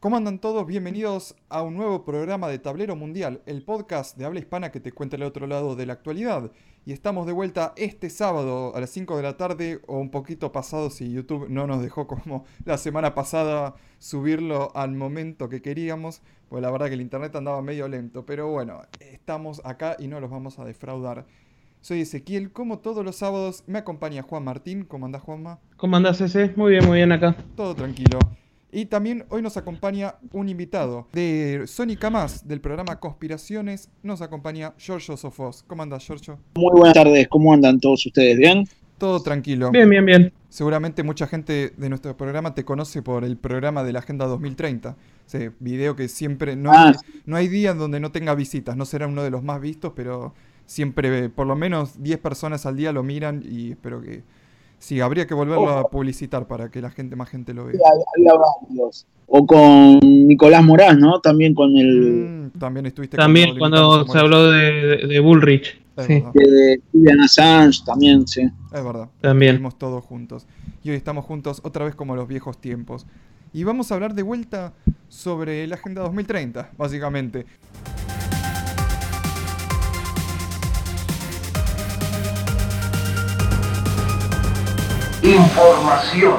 ¿Cómo andan todos? Bienvenidos a un nuevo programa de Tablero Mundial, el podcast de habla hispana que te cuenta el otro lado de la actualidad. Y estamos de vuelta este sábado a las 5 de la tarde o un poquito pasado si YouTube no nos dejó como la semana pasada subirlo al momento que queríamos, pues la verdad que el internet andaba medio lento, pero bueno, estamos acá y no los vamos a defraudar. Soy Ezequiel, como todos los sábados me acompaña Juan Martín. ¿Cómo andás Juanma? ¿Cómo andás ese? Muy bien, muy bien acá. Todo tranquilo. Y también hoy nos acompaña un invitado de Sónica Más, del programa Conspiraciones. Nos acompaña Giorgio Sofos. ¿Cómo andas, Giorgio? Muy buenas tardes, ¿cómo andan todos ustedes? ¿Bien? Todo tranquilo. Bien, bien, bien. Seguramente mucha gente de nuestro programa te conoce por el programa de la Agenda 2030. Ese video que siempre. No, Ah, hay, no hay día donde no tenga visitas. No será uno de los más vistos, pero siempre, por lo menos 10 personas al día lo miran y espero que. Sí, habría que volverlo a publicitar para que la gente, más gente lo vea. Había varios. O con Nicolás Morás, ¿no? También con el Mm, también estuviste con También Paulino cuando se habló de, de- Bullrich. Es Sí, de Julian Assange, también, sí. Es verdad. También. Estuvimos todos juntos. Y hoy estamos juntos otra vez como los viejos tiempos. Y vamos a hablar de vuelta sobre la Agenda 2030, básicamente. Información.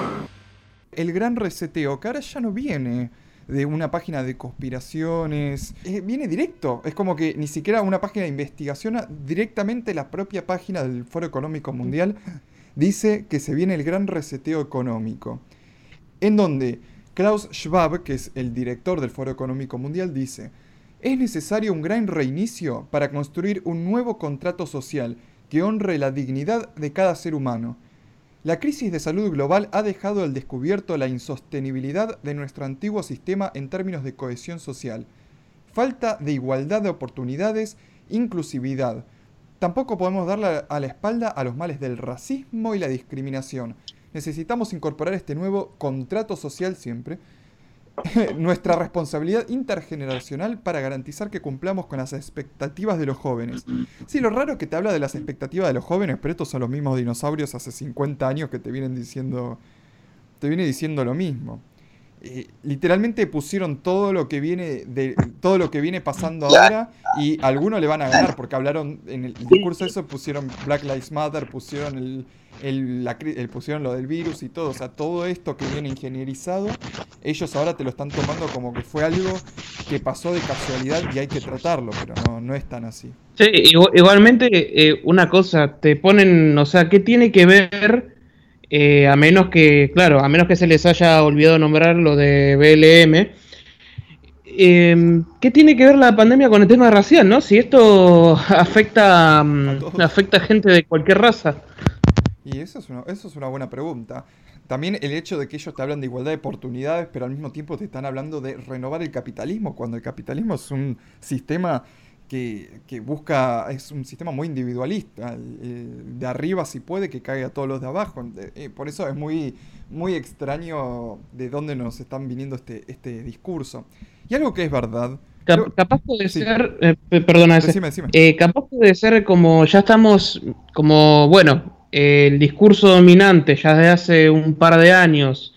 El gran reseteo, que ahora ya no viene de una página de conspiraciones, eh, viene directo. Es como que ni siquiera una página de investigación, ah, directamente la propia página del Foro Económico Mundial dice que se viene el gran reseteo económico. En donde Klaus Schwab, que es el director del Foro Económico Mundial, dice, es necesario un gran reinicio para construir un nuevo contrato social que honre la dignidad de cada ser humano. La crisis de salud global ha dejado al descubierto la insostenibilidad de nuestro antiguo sistema en términos de cohesión social. Falta de igualdad de oportunidades, inclusividad. Tampoco podemos darle a la espalda a los males del racismo y la discriminación. Necesitamos incorporar este nuevo contrato social siempre, nuestra responsabilidad intergeneracional para garantizar que cumplamos con las expectativas de los jóvenes. Sí, lo raro es que te habla de las expectativas de los jóvenes, pero estos son los mismos dinosaurios hace 50 años que te vienen diciendo. Te viene diciendo lo mismo. Eh, literalmente pusieron todo lo que viene de todo lo que viene pasando ahora y algunos le van a ganar porque hablaron en el discurso eso pusieron Black Lives Matter pusieron el, el- la cri- el- pusieron lo del virus y todo o sea todo esto que viene ingenierizado ellos ahora te lo están tomando como que fue algo que pasó de casualidad y hay que tratarlo pero no no es tan así Sí, igu- igualmente, eh, una cosa, te ponen, o sea, ¿qué tiene que ver? Eh, a menos que, claro, a menos que se les haya olvidado nombrar lo de BLM. eh, ¿Qué tiene que ver la pandemia con el tema racial, no? Si esto afecta, mm, A afecta a gente de cualquier raza. Y eso es, una, eso es una buena pregunta. También el hecho de que ellos te hablan de igualdad de oportunidades, pero al mismo tiempo te están hablando de renovar el capitalismo, cuando el capitalismo es un sistema que, que busca, es un sistema muy individualista. el de arriba si puede que caiga a todos los de abajo. Eh, eh, por eso es muy, muy extraño de dónde nos están viniendo este, este discurso. Y algo que es verdad. Cap- capaz puede sí. ser, eh, pe- perdona, ese- Decime, decime. Eh, capaz puede ser como ya estamos, como bueno, eh, el discurso dominante ya de hace un par de años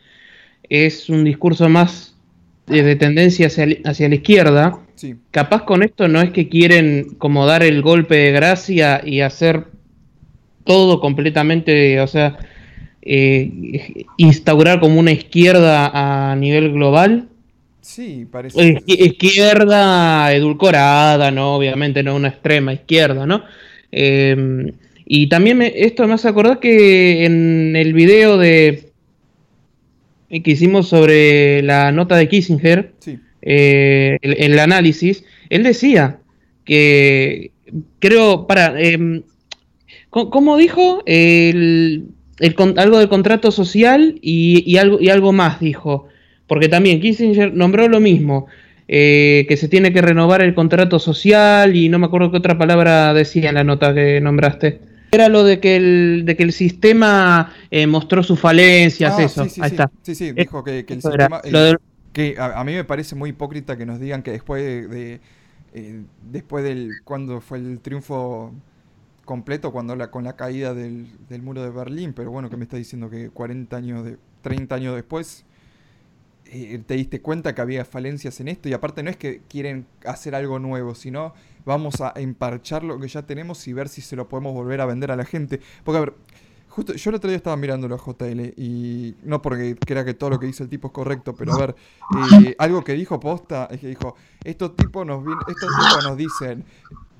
es un discurso más eh, de tendencia hacia, hacia la izquierda. Sí. Capaz con esto no es que quieren como dar el golpe de gracia y hacer todo completamente, o sea, eh, instaurar como una izquierda a nivel global. Sí, parece. Izqui- Izquierda edulcorada, ¿no? Obviamente no una extrema izquierda, ¿no? Eh, y también me- esto me hace acordar que en el video de eh, que hicimos sobre la nota de Kissinger, Sí. Eh, el, el análisis, él decía que creo, para, eh, ¿cómo dijo? El, algo del contrato social y, y algo, y algo más dijo, porque también Kissinger nombró lo mismo, eh, que se tiene que renovar el contrato social y no me acuerdo qué otra palabra decía en la nota que nombraste. Era lo de que el, de que el sistema eh, mostró sus falencias, Ah, eso, sí, sí, ahí sí. está. Sí, sí, dijo que, que el sistema. el- Lo del- que a, a mí me parece muy hipócrita que nos digan que después de. eh, después del. cuando fue el triunfo completo, cuando la, con la caída del, del muro de Berlín, pero bueno, que me está diciendo que 40 años de. 30 años después. eh, te diste cuenta que había falencias en esto y aparte no es que quieren hacer algo nuevo, sino vamos a emparchar lo que ya tenemos y ver si se lo podemos volver a vender a la gente. Porque a ver, justo yo el otro día estaba mirándolo a JL y no porque crea que todo lo que dice el tipo es correcto, pero a ver, eh, algo que dijo Posta es que dijo, estos tipos nos, estos tipos nos dicen,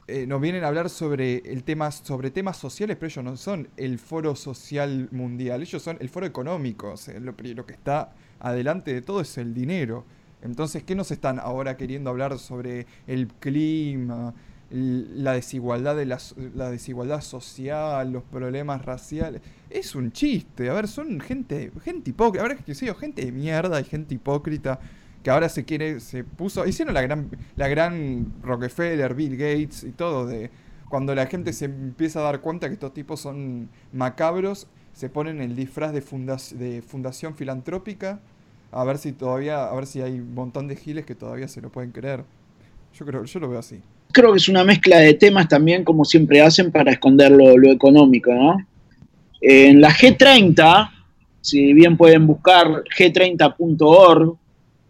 eh, nos vienen a hablar sobre el tema, sobre temas sociales, pero ellos no son el foro social mundial, ellos son el foro económico. lo, lo, que está adelante de todo es el dinero. Entonces, ¿qué nos están ahora queriendo hablar sobre el clima, la desigualdad de la, la desigualdad social, los problemas raciales? Es un chiste. A ver, son gente, gente hipócrita. Ahora que sé, gente de mierda y gente hipócrita que ahora se quiere, se puso, hicieron la gran, la gran Rockefeller, Bill Gates y todo, de cuando la gente se empieza a dar cuenta que estos tipos son macabros, se ponen el disfraz de, de fundación filantrópica, a ver si todavía, a ver si hay un montón de giles que todavía se lo pueden creer. Yo creo, yo lo veo así. Creo que es una mezcla de temas también, como siempre hacen, para esconder lo, lo económico, ¿no? En la G30, si bien pueden buscar g30.org,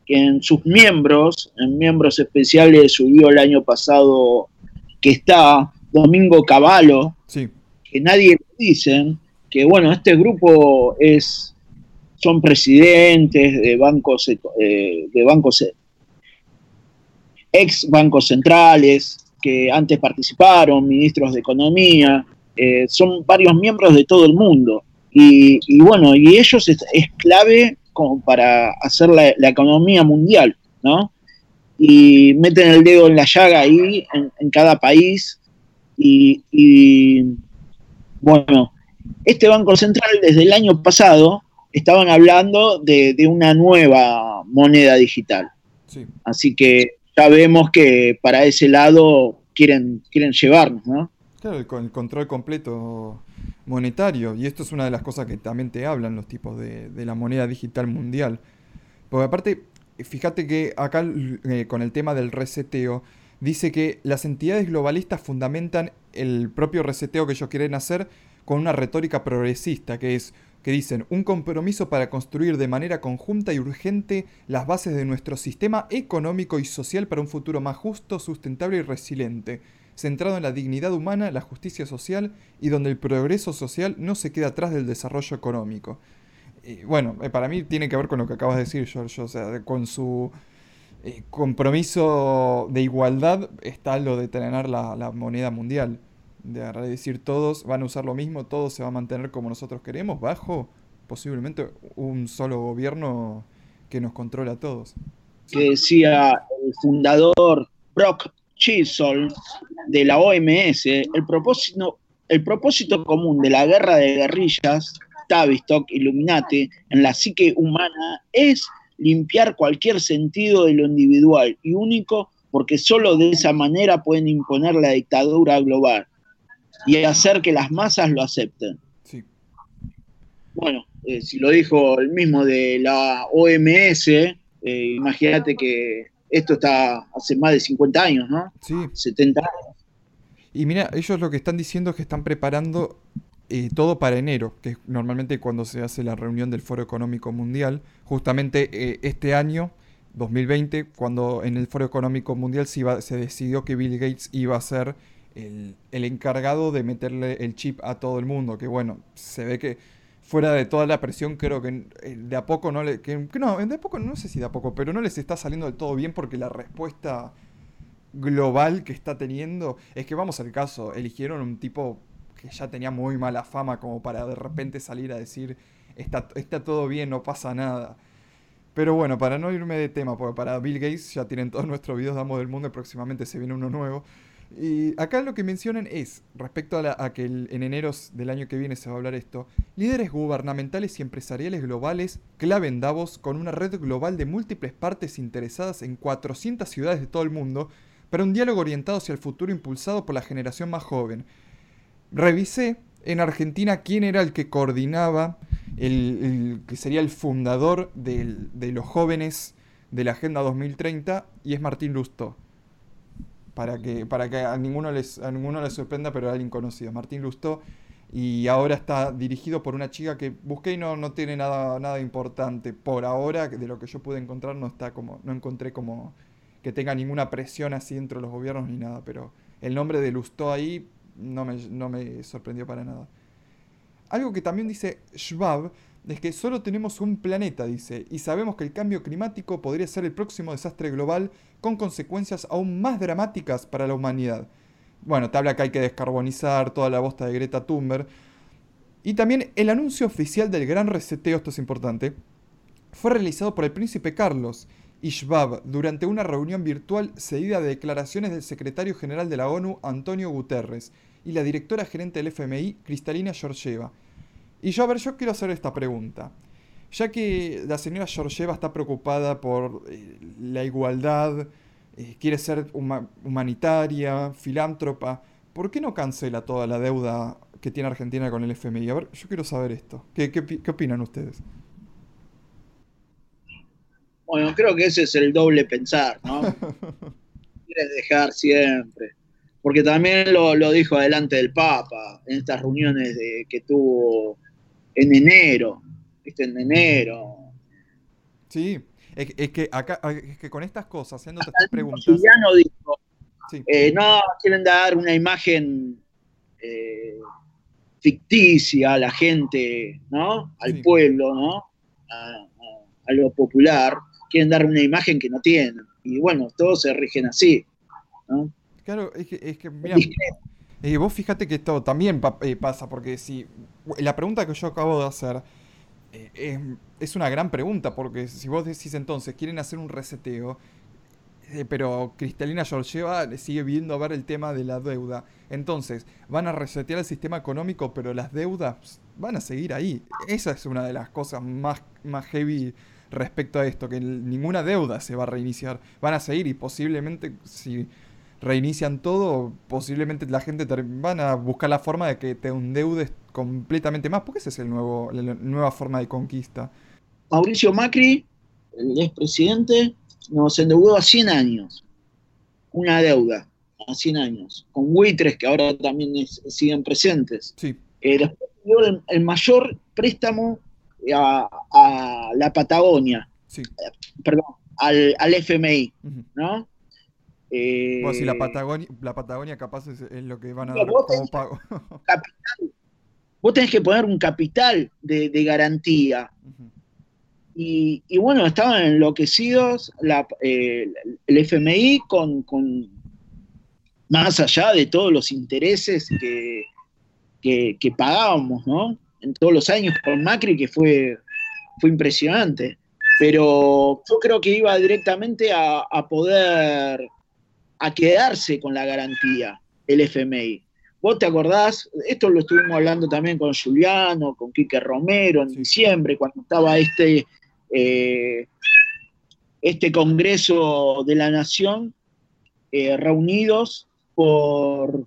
que en sus miembros, en miembros especiales subió el año pasado que está Domingo Cavallo, que nadie dice, que bueno, este grupo es son presidentes de bancos eh, de bancos ex bancos centrales que antes participaron, ministros de economía, eh, son varios miembros de todo el mundo. Y, bueno, y ellos es clave como para hacer la, economía mundial, ¿no? Y meten el dedo en la llaga ahí, en, cada país. Y, bueno, este Banco Central desde el año pasado estaban hablando de, una nueva moneda digital. Así que ya vemos que para ese lado quieren, quieren llevarnos, ¿no? Claro, el, el control completo monetario. Y esto es una de las cosas que también te hablan los tipos de, la moneda digital mundial. Porque aparte, fíjate que acá eh, con el tema del reseteo, dice que las entidades globalistas fundamentan el propio reseteo que ellos quieren hacer con una retórica progresista, que es que dicen un compromiso para construir de manera conjunta y urgente las bases de nuestro sistema económico y social para un futuro más justo, sustentable y resiliente centrado en la dignidad humana, la justicia social y donde el progreso social no se queda atrás del desarrollo económico. Y bueno, eh, para mí tiene que ver con lo que acabas de decir, George, o sea, con su eh, compromiso de igualdad está lo de tener la, moneda mundial. De decir, todos van a usar lo mismo, todo se va a mantener como nosotros queremos, bajo posiblemente un solo gobierno que nos controla a todos. Que decía el fundador Brock Chisholm de la OMS, el propósito, el propósito común de la guerra de guerrillas, Tavistock, Illuminati, en la psique humana es limpiar cualquier sentido de lo individual y único porque solo de esa manera pueden imponer la dictadura global y hacer que las masas lo acepten. Bueno, eh, si lo dijo el mismo de la OMS, eh, imagínate que esto está hace más de 50 años, ¿no? Sí. 70 años. Y mira, ellos lo que están diciendo es que están preparando eh, todo para enero, que es normalmente cuando se hace la reunión del Foro Económico Mundial. Justamente eh, este año, 2020, cuando en el Foro Económico Mundial se, iba, se decidió que Bill Gates iba a ser el, encargado de meterle el chip a todo el mundo, que bueno, se ve que fuera de toda la presión, creo que eh, de a poco no le. Que, no, de a poco no sé si de a poco, pero no les está saliendo del todo bien porque la respuesta global que está teniendo es que vamos al caso, eligieron un tipo que ya tenía muy mala fama como para de repente salir a decir está, está todo bien, no pasa nada. Pero bueno, para no irme de tema, porque para Bill Gates ya tienen todos nuestros videos Damos del Mundo y próximamente se viene uno nuevo. Y acá lo que mencionan es, respecto a, que en enero del año que viene se va a hablar esto, líderes gubernamentales y empresariales globales claven Davos con una red global de múltiples partes interesadas en 400 ciudades de todo el mundo para un diálogo orientado hacia el futuro impulsado por la generación más joven. Revisé en Argentina quién era el que coordinaba, el, que sería el fundador de los jóvenes de la Agenda 2030 y es Martín Lustó para que, para que a ninguno les, a ninguno sorprenda, pero era alguien conocido. Martín Lustó. Y ahora está dirigido por una chica que busqué y no, no tiene nada, nada importante. Por ahora, de lo que yo pude encontrar, no está como. no encontré como que tenga ninguna presión así dentro de los gobiernos ni nada. Pero el nombre de Lustó ahí no me, no me sorprendió para nada. Algo que también dice Schwab es que solo tenemos un planeta, dice, y sabemos que el cambio climático podría ser el próximo desastre global con consecuencias aún más dramáticas para la humanidad. Bueno, te habla que hay que descarbonizar toda la bosta de Greta Thunberg. Y también el anuncio oficial del gran reseteo, esto es importante, fue realizado por el príncipe Carlos y durante una reunión virtual seguida de declaraciones del secretario general de la ONU, Antonio Guterres, y la directora gerente del FMI, Cristalina Georgieva. Y yo, a ver, yo quiero hacer esta pregunta. Ya que la señora Georgieva está preocupada por eh, la igualdad, eh, quiere ser humanitaria, filántropa, ¿por qué no cancela toda la deuda que tiene Argentina con el FMI? A ver, yo quiero saber esto. ¿Qué, qué opinan ustedes? Bueno, creo que ese es el doble pensar, ¿no? Quieres dejar siempre porque también lo, dijo adelante del Papa en estas reuniones de, que tuvo en enero, ¿viste? En enero. Sí, es, que acá, es que con estas cosas, haciendo estas preguntas. dijo, eh, no, quieren dar una imagen eh, ficticia a la gente, ¿no? Al pueblo, ¿no? A, a, lo popular, quieren dar una imagen que no tienen. Y bueno, todos se rigen así, ¿no? Claro, es que, es que mira, eh, vos fíjate que esto también eh, pasa, porque si la pregunta que yo acabo de hacer eh, es, una gran pregunta, porque si vos decís entonces, quieren hacer un reseteo, pero Cristalina Georgieva sigue viendo a ver el tema de la deuda, entonces van a resetear el sistema económico, pero las deudas van a seguir ahí. Esa es una de las cosas más, más heavy respecto a esto, que ninguna deuda se va a reiniciar, van a seguir y posiblemente si reinician todo, posiblemente la gente van a buscar la forma de que te endeudes completamente más, porque esa es el nuevo, la nueva forma de conquista. Mauricio Macri, el expresidente, nos endeudó a 100 años, una deuda a 100 años, con buitres que ahora también siguen presentes. Sí. Eh, después dio el, mayor préstamo a, la Patagonia, sí. perdón, al, al FMI, ¿no? Eh, si la Patagonia, la Patagonia capaz es, lo que van a dar como pago. vos tenés que poner un capital de, garantía. y, bueno, estaban enloquecidos eh, el FMI con, más allá de todos los intereses que, que, pagábamos, ¿no? En todos los años con Macri, que fue, fue impresionante. Pero yo creo que iba directamente a poder a quedarse con la garantía el FMI. Vos te acordás, esto lo estuvimos hablando también con Juliano, con Quique Romero en diciembre, cuando estaba este, eh, este Congreso de la Nación eh, reunidos por,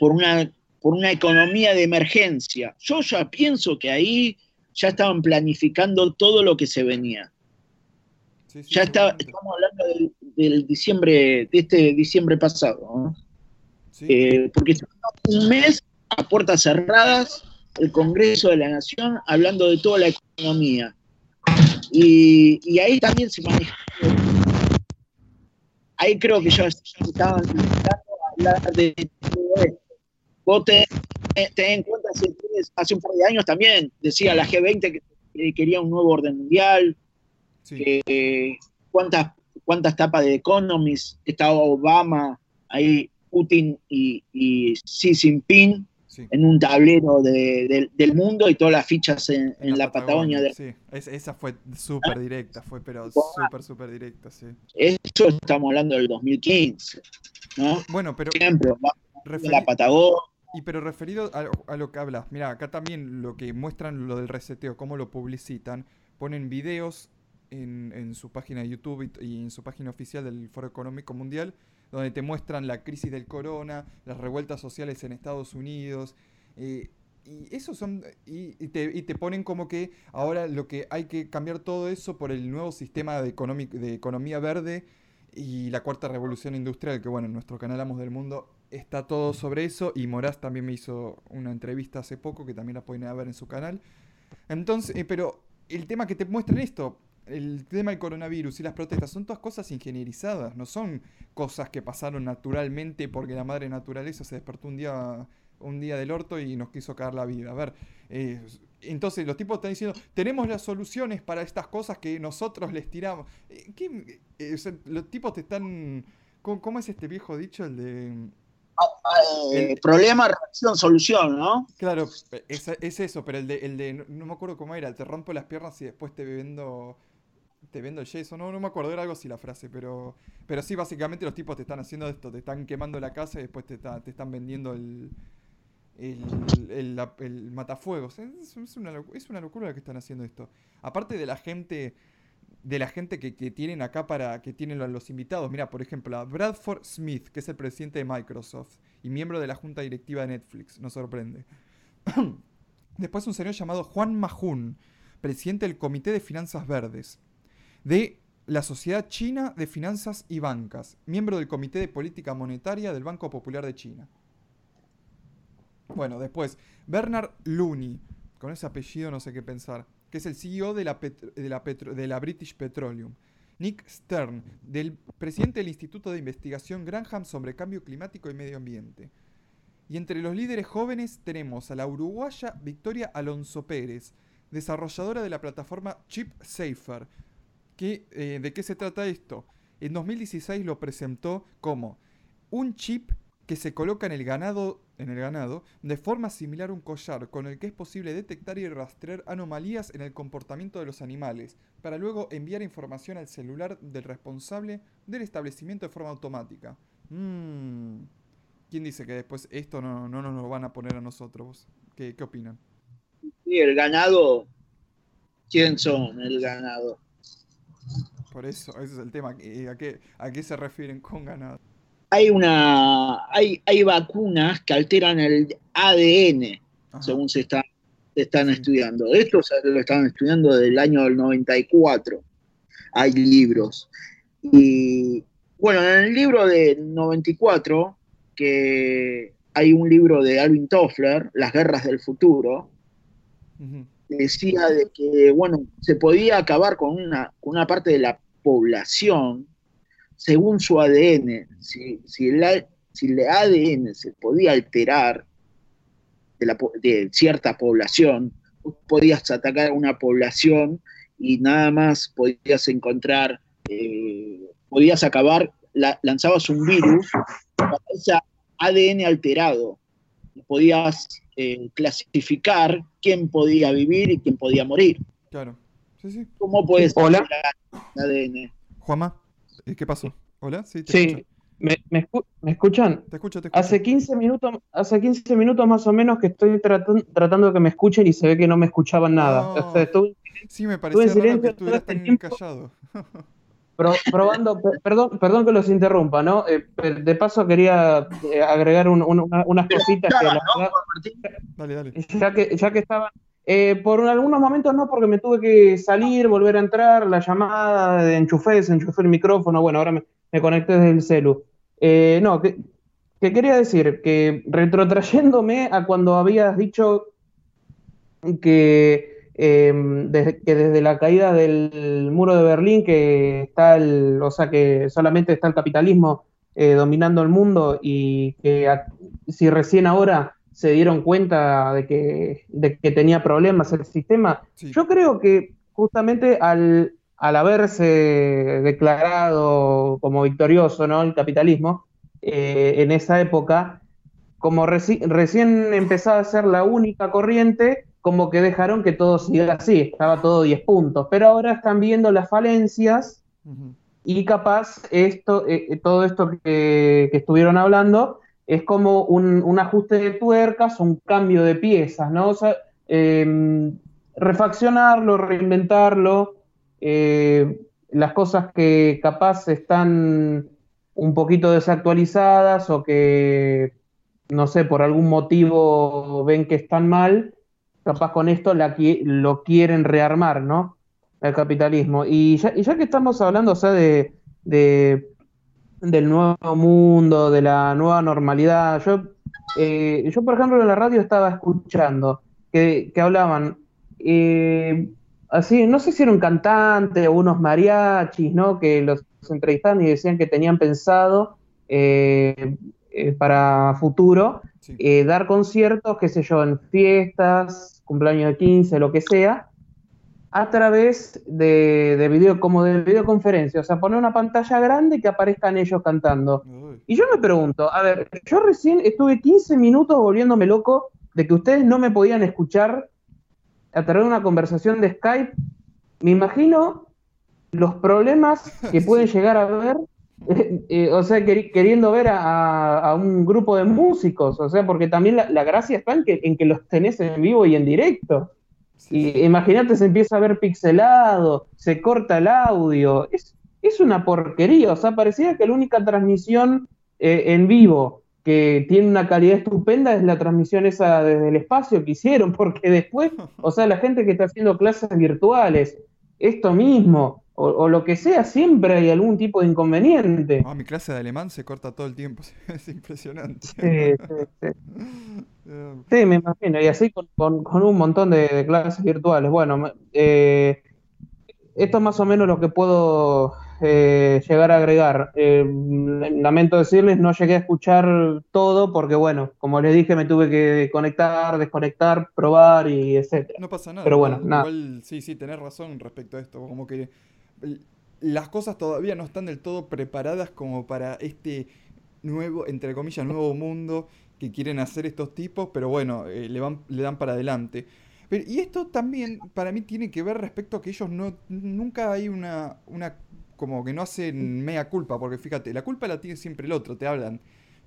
por, una, por una economía de emergencia. Yo ya pienso que ahí ya estaban planificando todo lo que se venía ya está, estamos hablando del, diciembre, de este diciembre pasado, eh, porque un mes a puertas cerradas el Congreso de la Nación hablando de toda la economía. Y, ahí también se manejó. Ahí creo que ya estaban intentando hablar de todo esto. Vos ten, en cuenta, hace un par de años también decía la G20 que quería un nuevo orden mundial, cuántas, cuántas tapas de Economist estaba Obama, ahí Putin y, Xi Jinping en un tablero del mundo y todas las fichas en, la, Patagonia. sí, esa fue súper directa, fue pero súper, súper directa, sí. Eso estamos hablando del 2015, ¿no? Bueno, pero... ejemplo, la Patagonia. Y pero referido a, a, lo que hablas, mira, acá también lo que muestran lo del reseteo, cómo lo publicitan, ponen videos en, su página de YouTube y, en su página oficial del Foro Económico Mundial, donde te muestran la crisis del corona, las revueltas sociales en Estados Unidos. Eh, y eso son. Y, te, te, ponen como que ahora lo que hay que cambiar todo eso por el nuevo sistema de, de economía verde y la cuarta revolución industrial, que bueno, en nuestro canal Amos del Mundo está todo sobre eso y Moraz también me hizo una entrevista hace poco que también la pueden ver en su canal. Entonces, eh, pero el tema que te muestran esto, el tema del coronavirus y las protestas son todas cosas ingenierizadas, no son cosas que pasaron naturalmente porque la madre naturaleza se despertó un día un día del orto y nos quiso caer la vida. A ver, eh, entonces los tipos están diciendo, tenemos las soluciones para estas cosas que nosotros les tiramos. Eh, ¿Qué, los tipos te están... ¿cómo, es este viejo dicho? El de... Eh, problema, reacción, solución, ¿no? Claro, es, eso, pero el de, el de no, me acuerdo cómo era, te rompo las piernas y después te vendo te vendo el yeso, no, no me acuerdo, era algo así la frase, pero pero sí, básicamente los tipos te están haciendo esto, te están quemando la casa y después te, te están vendiendo el, el, el, matafuegos. Es, una, locura lo que están haciendo esto. Aparte de la gente de la gente que, tienen acá para que tienen los invitados. Mira, por ejemplo, a Bradford Smith, que es el presidente de Microsoft y miembro de la junta directiva de Netflix, nos sorprende. Después un señor llamado Juan Mahun, presidente del Comité de Finanzas Verdes, de la Sociedad China de Finanzas y Bancas, miembro del Comité de Política Monetaria del Banco Popular de China. Bueno, después, Bernard Looney, con ese apellido no sé qué pensar que es el CEO de la, de la, British Petroleum. Nick Stern, del presidente del Instituto de Investigación Granham sobre Cambio Climático y Medio Ambiente. Y entre los líderes jóvenes tenemos a la uruguaya Victoria Alonso Pérez, desarrolladora de la plataforma Chip Safer. Eh, ¿De qué se trata esto? En 2016 lo presentó como un chip que se coloca en el ganado en el ganado de forma similar a un collar con el que es posible detectar y rastrear anomalías en el comportamiento de los animales, para luego enviar información al celular del responsable del establecimiento de forma automática. Mm. ¿Quién dice que después esto no, no, nos lo van a poner a nosotros? ¿Qué, qué opinan? Sí, el ganado. ¿Quién son el ganado? Por eso, ese es el tema. ¿A qué, a qué se refieren con ganado? hay una hay, hay vacunas que alteran el ADN, según se, está, están estudiando. Esto lo están estudiando desde el año del 94. Hay libros. Y bueno, en el libro del 94, que hay un libro de Alvin Toffler, Las guerras del futuro, decía de que, bueno, se podía acabar con una, con una parte de la población según su ADN, si, si, el, ADN se podía alterar de, cierta población, podías atacar a una población y nada más podías encontrar, eh, podías acabar, lanzabas un virus para ese ADN alterado, podías eh, clasificar quién podía vivir y quién podía morir. Claro. Sí, sí. ¿Cómo puedes Hola. el ADN? Juanma. ¿Qué pasó? ¿Hola? Sí, te ¿Me, escuchan? Te escucho, te escucho. Hace 15 minutos, hace 15 minutos más o menos que estoy tratando de que me escuchen y se ve que no me escuchaban nada. sí, me parecía raro que estuvieras este tan callado. probando, perdón, perdón que los interrumpa, ¿no? Eh, de paso quería eh, agregar unas cositas que la Dale, dale. Ya que, ya que estaban eh, por algunos momentos no, porque me tuve que salir, volver a entrar, la llamada, de enchufé, enchufé el micrófono, bueno, ahora me, conecté desde el celu. Eh, no, que, quería decir que retrotrayéndome a cuando habías dicho que, em, desde, que desde la caída del muro de Berlín, que está el, o sea, que solamente está el capitalismo eh, dominando el mundo y que si recién ahora se dieron cuenta de que, de que tenía problemas el sistema. Yo creo que justamente al, al, haberse declarado como victorioso ¿no? el capitalismo eh, en esa época, como recién empezaba a ser la única corriente, como que dejaron que todo siga así, estaba todo 10 puntos, pero ahora están viendo las falencias y capaz esto, eh, todo esto que, que estuvieron hablando es como un, ajuste de tuercas, un cambio de piezas, ¿no? O sea, em, refaccionarlo, reinventarlo, eh, las cosas que capaz están un poquito desactualizadas o que, no sé, por algún motivo ven que están mal, capaz con esto lo quieren rearmar, ¿no? El capitalismo. Y ya, que estamos hablando, o sea, de del nuevo mundo, de la nueva normalidad. Yo, eh, yo por ejemplo, en la radio estaba escuchando que, hablaban, eh, así, no sé si era un cantante o unos mariachis, ¿no? Que los entrevistaban y decían que tenían pensado eh, para futuro dar conciertos, qué sé yo, en fiestas, cumpleaños de 15, lo que sea, a través de, de, video, como de videoconferencia, o sea, poner una pantalla grande y que aparezcan ellos cantando. Y yo me pregunto, a ver, yo recién estuve 15 minutos volviéndome loco de que ustedes no me podían escuchar a través de una conversación de Skype. Me imagino los problemas que pueden llegar a ver, eh, o sea, queriendo ver a, un grupo de músicos, o sea, porque también la, gracia está en que, en que los tenés en vivo y en directo. Y imagínate, se empieza a ver pixelado, se corta el audio. Es, es una porquería. O sea, parecía que la única transmisión eh, en vivo que tiene una calidad estupenda es la transmisión esa desde el espacio que hicieron, porque después, o sea, la gente que está haciendo clases virtuales, esto mismo, o, lo que sea, siempre hay algún tipo de inconveniente. Ah, mi clase de alemán se corta todo el tiempo, es impresionante. Sí, sí, sí. sí me imagino, y así con, un montón de, clases virtuales. Bueno, eh, esto es más o menos lo que puedo eh, llegar a agregar. Eh, lamento decirles, no llegué a escuchar todo porque, bueno, como les dije, me tuve que conectar, desconectar, probar y etcétera. No pasa nada. Pero bueno, nada. sí, sí, tenés razón respecto a esto. Como que las cosas todavía no están del todo preparadas como para este nuevo, entre comillas, nuevo mundo que quieren hacer estos tipos, pero bueno, eh, le, van, le dan para adelante. y esto también para mí tiene que ver respecto a que ellos no, nunca hay una, una, como que no hacen mea culpa, porque fíjate, la culpa la tiene siempre el otro, te hablan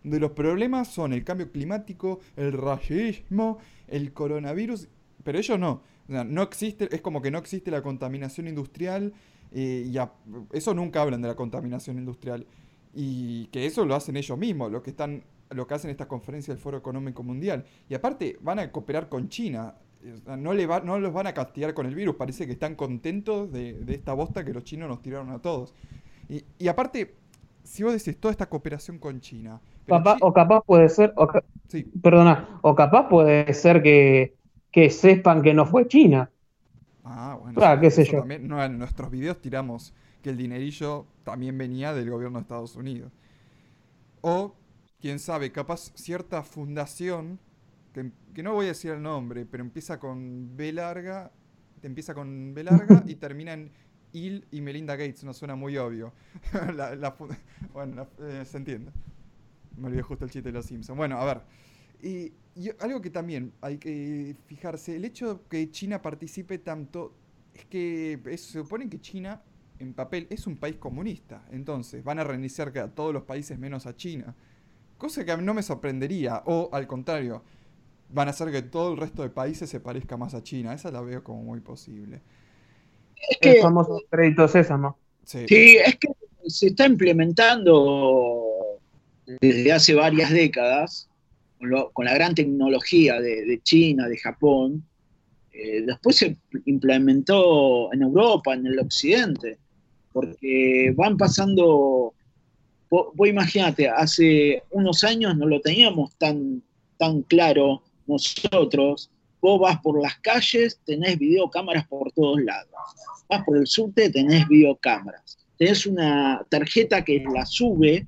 de los problemas son el cambio climático, el racismo, el coronavirus, pero ellos no. No existe, es como que no existe la contaminación industrial, eh, ya, eso nunca hablan de la contaminación industrial. Y que eso lo hacen ellos mismos, lo que están lo que hacen esta conferencia del Foro Económico Mundial. Y aparte van a cooperar con China. No, le va, no los van a castigar con el virus. Parece que están contentos de, esta bosta que los chinos nos tiraron a todos. Y, aparte, si vos decís toda esta cooperación con China. O capaz puede ser. Perdona. O capaz puede ser que, que sepan que no fue China. Ah, bueno. qué sé yo. en nuestros videos tiramos que el dinerillo también venía del gobierno de Estados Unidos. O, quién sabe, capaz cierta fundación, que, no voy a decir el nombre, pero empieza con B larga, empieza con B larga y termina en Il y Melinda Gates, no suena muy obvio. bueno, eh, se entiende. Me olvidé justo el chiste de los Simpsons. Bueno, a ver. Y, algo que también hay que fijarse, el hecho de que China participe tanto es que se supone que China en papel es un país comunista, entonces van a reiniciar a todos los países menos a China, cosa que a mí no me sorprendería, o al contrario, van a hacer que todo el resto de países se parezca más a China, esa la veo como muy posible. Es que, el famoso crédito Sésamo. Sí. sí, es que se está implementando desde hace varias décadas con, la gran tecnología de, China, de Japón, eh, después se implementó en Europa, en el occidente, porque van pasando, vos, imagínate, hace unos años no lo teníamos tan, tan claro nosotros, vos vas por las calles, tenés videocámaras por todos lados, vas por el subte, tenés videocámaras, tenés una tarjeta que la sube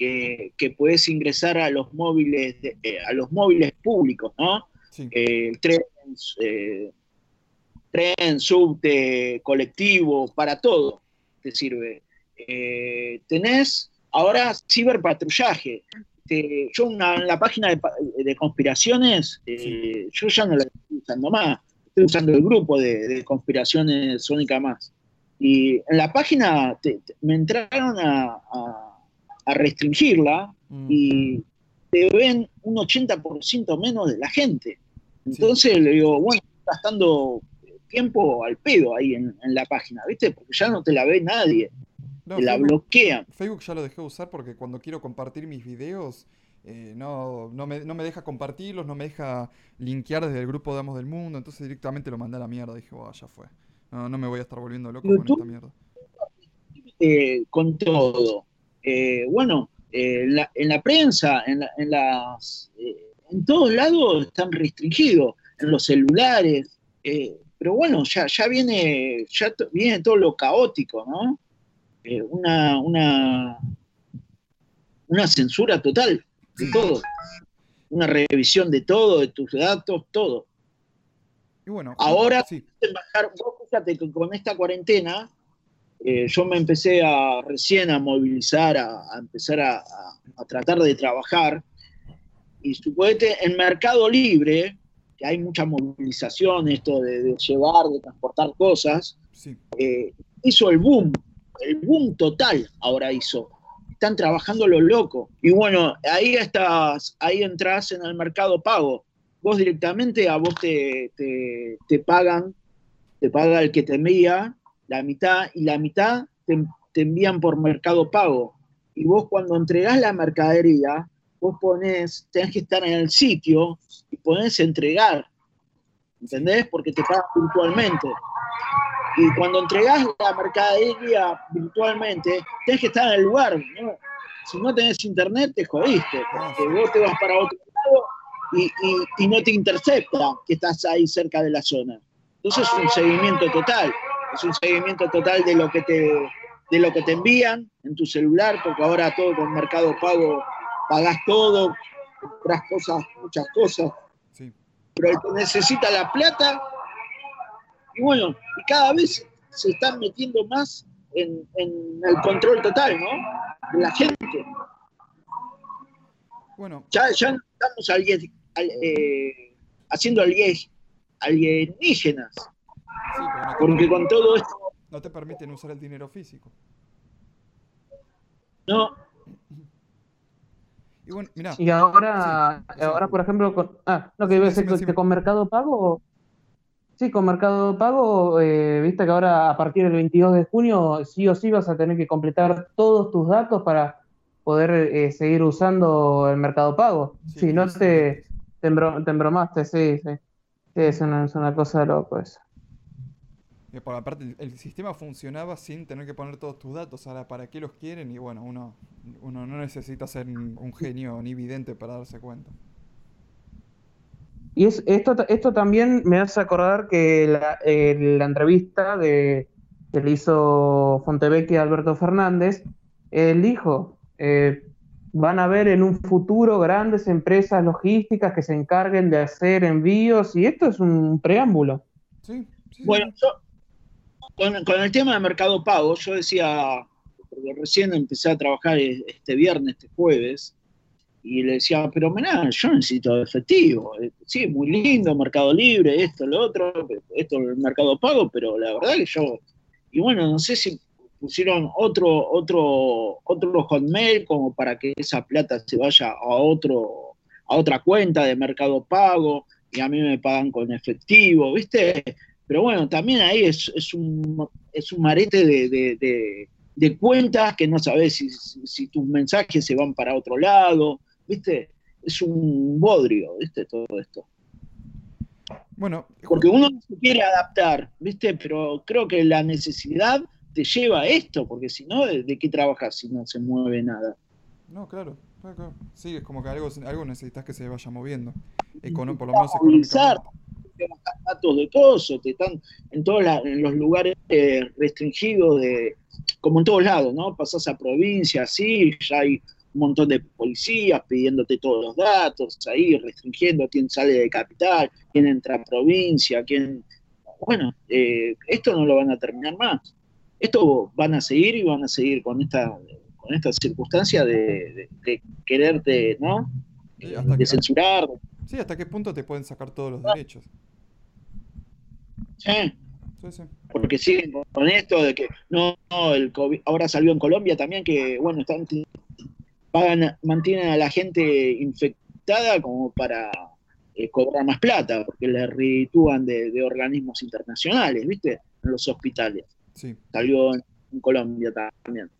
que, puedes ingresar a los móviles, eh, a los móviles públicos, ¿no? Eh, tren, eh, tren, subte, colectivo, para todo te sirve. tenés ahora ciberpatrullaje. yo en la página de, conspiraciones, yo ya no la estoy usando más, estoy usando el grupo de, conspiraciones Sónica Más. Y en la página me entraron a a restringirla mm. y te ven un 80% menos de la gente. Entonces le digo, bueno, gastando tiempo al pedo ahí en, la página, ¿viste? Porque ya no te la ve nadie. te la bloquean. Facebook ya lo dejé de usar porque cuando quiero compartir mis videos, eh, no, no, me, no, me, deja compartirlos, no me deja linkear desde el grupo de Amos del Mundo, entonces directamente lo mandé a la mierda. Dije, ya fue. No, no me voy a estar volviendo loco con esta mierda. Eh, con todo eh, bueno, eh, en, la, prensa, en, las, en todos lados están restringidos, en los celulares, pero bueno, ya, ya viene, ya viene todo lo caótico, ¿no? una, una, una censura total de todo, una revisión de todo, de tus datos, todo. Y bueno, ahora, vos fíjate que con esta cuarentena, eh, yo me empecé a recién a movilizar, a, empezar a, tratar de trabajar, y suponete en Mercado Libre, que hay mucha movilización, esto de, llevar, de transportar cosas, eh, hizo el boom, el boom total ahora hizo están trabajando lo loco. Y bueno, ahí estás, ahí entras en el mercado pago. Vos directamente a vos te, te, pagan, te paga el que te envía la mitad y la mitad te, envían por mercado pago. Y vos cuando entregás la mercadería, vos ponés, tenés que estar en el sitio y ponés entregar. ¿Entendés? Porque te pagan puntualmente. Y cuando entregás la mercadería virtualmente, tenés que estar en el lugar. ¿no? Si no tenés internet, te jodiste, porque vos te vas para otro lado y, no te intercepta que estás ahí cerca de la zona. Entonces es un seguimiento total, es un seguimiento total de lo que te, de lo que te envían en tu celular, porque ahora todo con Mercado Pago pagás todo, compras cosas, muchas cosas. Pero el que necesita la plata y bueno, y cada vez se están metiendo más en, el control total, ¿no? De la gente. Bueno. Ya, ya estamos eh, haciendo alienígenas. Porque con todo esto. No te permiten usar el dinero físico. No. Y bueno, mira. Y ahora, ahora por ejemplo, con, ah, lo que iba a decir que con Mercado Pago Sí, con Mercado Pago, eh, viste que ahora a partir del 22 de junio sí o sí vas a tener que completar todos tus datos para poder eh, seguir usando el Mercado Pago. si no te, te, embromaste, sí, sí. es, una, es una cosa loco eso. Y por aparte, el sistema funcionaba sin tener que poner todos tus datos. Ahora, ¿para qué los quieren? Y bueno, uno, uno no necesita ser un genio ni vidente para darse cuenta. Y es, esto, esto también me hace acordar que la, la entrevista de, que le hizo Fontevecchi a Alberto Fernández, él dijo, eh, van a haber en un futuro grandes empresas logísticas que se encarguen de hacer envíos y esto es un preámbulo. Sí, bueno, yo, con, con, el tema de Mercado Pago, yo decía, porque recién empecé a trabajar este viernes, este jueves, y le decía, pero mirá, yo necesito efectivo. Eh, sí, muy lindo, Mercado Libre, esto, lo otro, esto el Mercado Pago, pero la verdad que yo, y bueno, no sé si pusieron otro, otro, otro hotmail como para que esa plata se vaya a otro, a otra cuenta de Mercado Pago, y a mí me pagan con efectivo, ¿viste? Pero bueno, también ahí es, es, un, es un marete de, de, cuentas que no sabes si, si, tus mensajes se van para otro lado, ¿viste? Es un bodrio, ¿viste? Todo esto. Bueno, porque uno se quiere adaptar, ¿viste? Pero creo que la necesidad te lleva a esto, porque si no, ¿de, qué trabajas si no se mueve nada? No, claro, claro, Sí, es como que algo, algo necesitas que se vaya moviendo. Econo, por lo menos económicamente. Datos de coso, te están en todos los lugares eh, restringidos, de, como en todos lados, ¿no? Pasás a provincia, sí, ya hay un montón de policías pidiéndote todos los datos, ahí restringiendo quién sale de capital, quién entra a provincia, quién... Bueno, eh, esto no lo van a terminar más. Esto van a seguir y van a seguir con esta, con esta circunstancia de, quererte, ¿no? de censurar. Sí, hasta qué punto te pueden sacar todos los derechos. Sí. Sí, Porque siguen con esto de que no, no, el COVID, ahora salió en Colombia también que, bueno, están pagan, mantienen a la gente infectada como para eh, cobrar más plata, porque le reditúan de, organismos internacionales, ¿viste? En los hospitales. Sí. Salió en, Colombia también.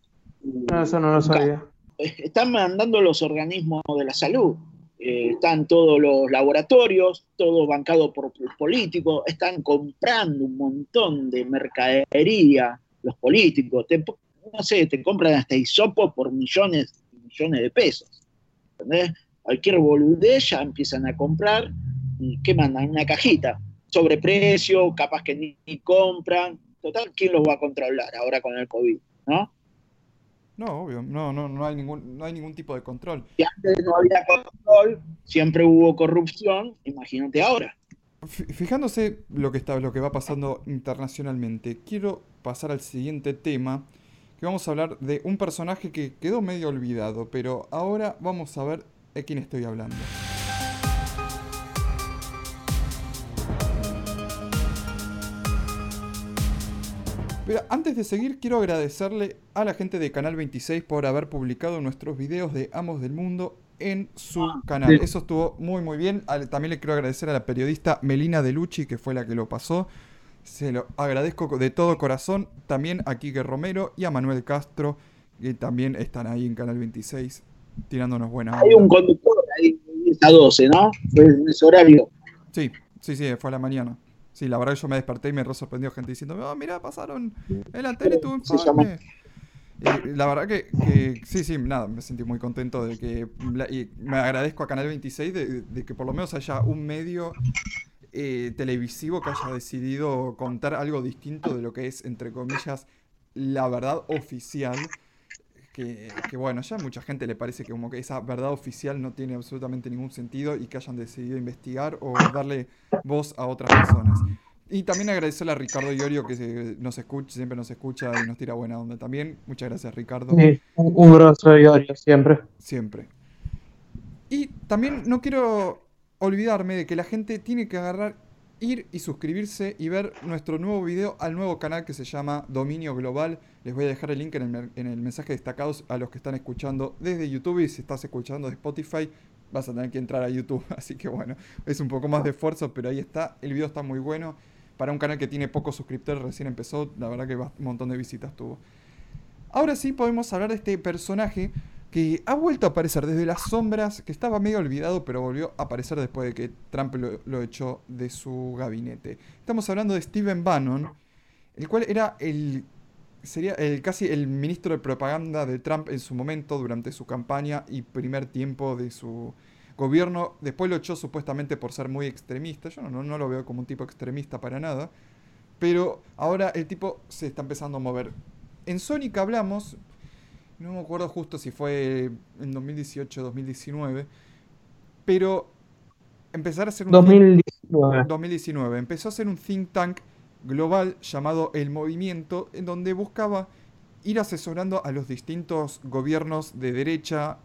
No, eso no lo sabía. Están mandando los organismos de la salud. Eh, están todos los laboratorios, todo bancado por políticos, están comprando un montón de mercadería los políticos. no sé, te compran hasta hisopos por millones y millones de pesos. ¿Entendés? Cualquier boludez ya empiezan a comprar y ¿qué mandan? Una cajita. Sobreprecio, capaz que ni, compran. Total, ¿quién los va a controlar ahora con el COVID? ¿No? No, obvio, no, no, no hay ningún, no hay ningún tipo de control. Si antes no había control, siempre hubo corrupción, imagínate ahora. Fijándose lo que está, lo que va pasando internacionalmente, quiero pasar al siguiente tema, que vamos a hablar de un personaje que quedó medio olvidado, pero ahora vamos a ver de quién estoy hablando. Pero antes de seguir, quiero agradecerle a la gente de Canal 26 por haber publicado nuestros videos de Amos del Mundo en su canal. Eso estuvo muy muy bien. También le quiero agradecer a la periodista Melina Delucci, que fue la que lo pasó. Se lo agradezco de todo corazón. También a Quique Romero y a Manuel Castro, que también están ahí en Canal 26 tirándonos buena Hay un conductor ahí a 12, ¿no? En ese horario. Sí, sí, sí, fue a la mañana. Sí, la verdad que yo me desperté y me re sorprendió gente diciendo, oh, mira, pasaron en la tele tu informe la verdad que, sí, sí, nada, me sentí muy contento de que. Y me agradezco a Canal 26 de, que por lo menos haya un medio eh, televisivo que haya decidido contar algo distinto de lo que es, entre comillas, la verdad oficial. Que, que, bueno, ya a mucha gente le parece que como que esa verdad oficial no tiene absolutamente ningún sentido y que hayan decidido investigar o darle voz a otras personas. Y también agradecerle a Ricardo Iorio que nos escucha, siempre nos escucha y nos tira buena onda también. Muchas gracias, Ricardo. Sí, un grosso Iorio, siempre. Siempre. Y también no quiero olvidarme de que la gente tiene que agarrar, ir y suscribirse y ver nuestro nuevo video al nuevo canal que se llama Dominio Global. Les voy a dejar el link en el, en el mensaje destacados a los que están escuchando desde YouTube y si estás escuchando de Spotify vas a tener que entrar a YouTube. Así que bueno, es un poco más de esfuerzo, pero ahí está. El video está muy bueno para un canal que tiene pocos suscriptores, recién empezó, la verdad que un montón de visitas tuvo. Ahora sí podemos hablar de este personaje que ha vuelto a aparecer desde las sombras, que estaba medio olvidado, pero volvió a aparecer después de que Trump lo, echó de su gabinete. Estamos hablando de Steven Bannon, el cual era el sería el casi el ministro de propaganda de Trump en su momento durante su campaña y primer tiempo de su gobierno después lo echó supuestamente por ser muy extremista. Yo no, no, lo veo como un tipo extremista para nada. Pero ahora el tipo se está empezando a mover. En Sonic hablamos, no me acuerdo justo si fue en 2018 o 2019, pero empezar a hacer un 2019. 2019. Empezó a hacer un think tank global llamado El Movimiento, en donde buscaba ir asesorando a los distintos gobiernos de derecha,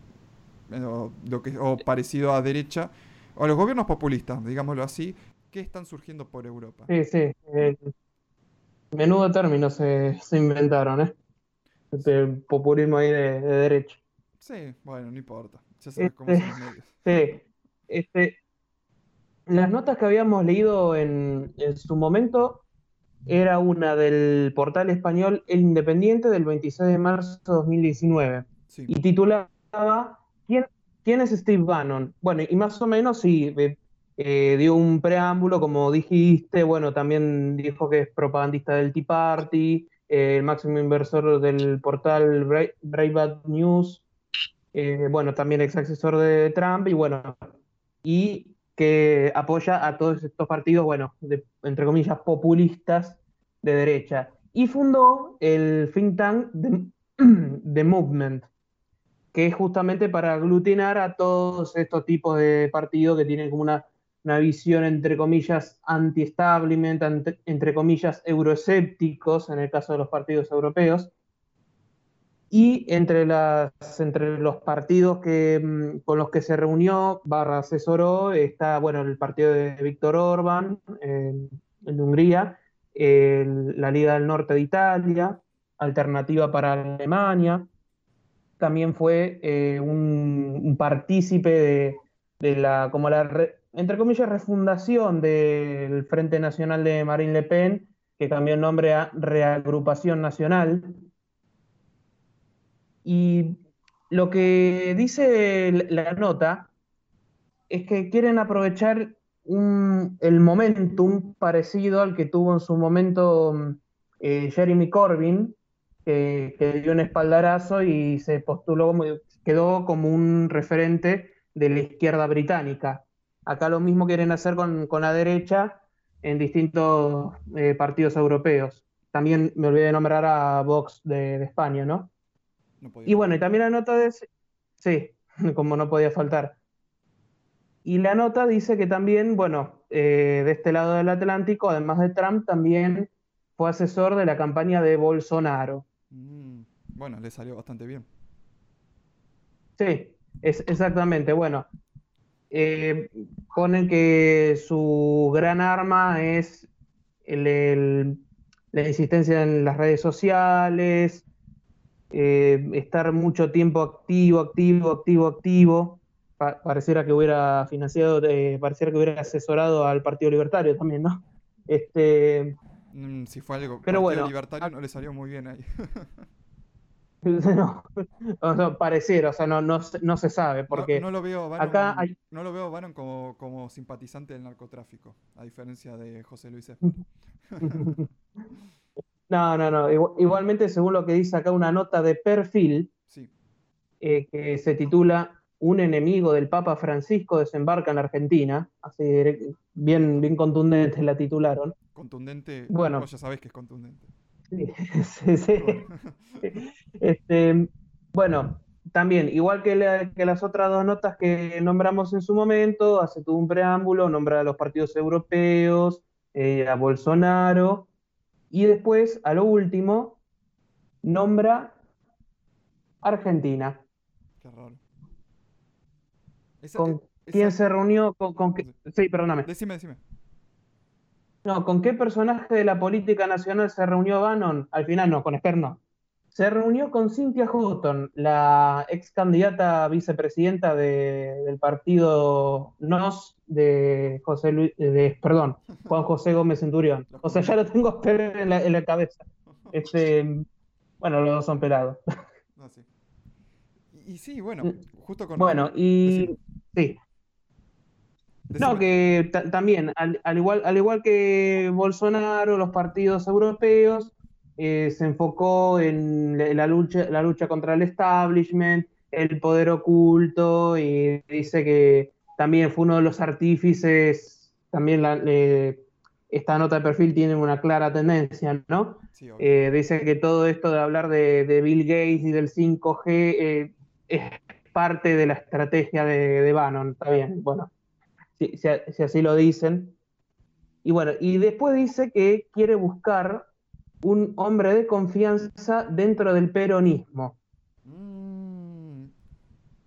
o, lo que, o parecido a derecha, o los gobiernos populistas, digámoslo así, que están surgiendo por Europa. Sí, sí. menudo término se, inventaron, ¿eh? Este populismo ahí de, derecha. Sí, bueno, no importa. Ya sabes cómo son los medios. Sí. Este, las notas que habíamos leído en, en su momento era una del portal español El Independiente del 26 de marzo de 2019 y titulaba ¿Quién, es Steve Bannon? Bueno, y más o menos sí, eh, dio un preámbulo, como dijiste, bueno, también dijo que es propagandista del Tea Party, eh, el máximo inversor del portal Breitbart News, eh, bueno, también ex asesor de Trump, y bueno, y que apoya a todos estos partidos, bueno, entre comillas, populistas de derecha. Y fundó el think tank The Movement, que es justamente para aglutinar a todos estos tipos de partidos que tienen como una, visión, entre comillas, anti-establishment, entre comillas, euroescépticos, en el caso de los partidos europeos. Y entre, las, entre los partidos que, mm, con los que se reunió, barra asesoró, está bueno, el partido de Víctor Orban en Hungría, la Liga del Norte de Italia, Alternativa para Alemania, también fue eh, un, partícipe de, la, como la, entre comillas, refundación del Frente Nacional de Marine Le Pen, que cambió el nombre a Reagrupación Nacional. Y lo que dice la nota es que quieren aprovechar el momentum parecido al que tuvo en su momento eh, Jeremy Corbyn que, dio un espaldarazo y se postuló, quedó como un referente de la izquierda británica. Acá lo mismo quieren hacer con, la derecha en distintos eh, partidos europeos. También me olvidé de nombrar a Vox de, España, ¿no? y bueno, y también la nota de... Sí, como no podía faltar. Y la nota dice que también, bueno, eh, de este lado del Atlántico, además de Trump, también fue asesor de la campaña de Bolsonaro. Mm, bueno, le salió bastante bien. Sí, es, exactamente. Bueno, eh, ponen que su gran arma es la insistencia en las redes sociales, eh, estar mucho tiempo activo, activo, activo, activo. pareciera que hubiera financiado, eh, pareciera que hubiera asesorado al Partido Libertario también, ¿no? Este, mm, si fue algo, pero Partido Libertario no le salió muy bien ahí. No, pareciera, o sea, no, no, no se sabe, porque no, lo veo acá no lo veo como, como simpatizante del narcotráfico, a diferencia de José Luis No, no, no. Igualmente, según lo que dice acá una nota de perfil, eh, que se titula Un enemigo del Papa Francisco desembarca en Argentina, así bien, bien contundente la titularon. Contundente, bueno, ya sabés que es contundente. Sí, sí, sí. Este, bueno, también, igual que, las otras dos notas que nombramos en su momento, hace todo un preámbulo, nombra a los partidos europeos, eh, a Bolsonaro, y después, a lo último, nombra Argentina. Qué raro. ¿Con quién se reunió? Con, Sí, perdóname. Decime, decime. No, ¿con qué personaje de la política nacional se reunió Bannon? Al final no, con Esper no. Se reunió con Cynthia Houghton, la ex candidata vicepresidenta del partido NOS de José Luis, de, perdón, Juan José Gómez Centurión. O sea, ya lo tengo en la, en la cabeza. Este, bueno, los dos son pelados. No, sí. Y, sí, bueno, mm. justo con. Bueno, y. Sí. No, que también, al, igual, al igual que Bolsonaro, los partidos europeos, eh, se enfocó en la lucha, la lucha contra el establishment, el poder oculto, y dice que también fue uno de los artífices, también esta nota de perfil tiene una clara tendencia, ¿no? Eh, dice que todo esto de hablar de, Bill Gates y del 5G eh, es parte de la estrategia de, de Bannon, está bien, bueno si, así lo dicen. Y bueno, y después dice que quiere buscar un hombre de confianza dentro del peronismo. Mm.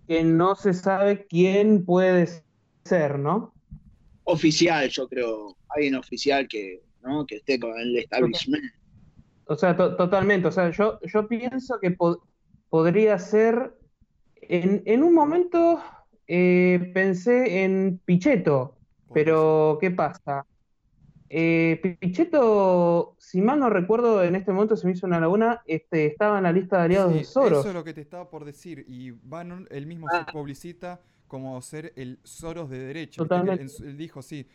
Que no se sabe quién puede ser, ¿no? Oficial, yo creo. Alguien oficial que, ¿no? que esté con el establishment. O sea, totalmente. O sea, yo, yo pienso que podría ser. En, en un momento eh, pensé en Pichetto, pero ¿qué pasa? Eh, Pichetto, si mal no recuerdo, en este momento se me hizo una laguna, este, estaba en la lista de aliados de Soros. Eso es lo que te estaba por decir, y Bannon, él mismo se ah. publicita como ser el Soros de derecha. Totalmente. Él, dijo, sí.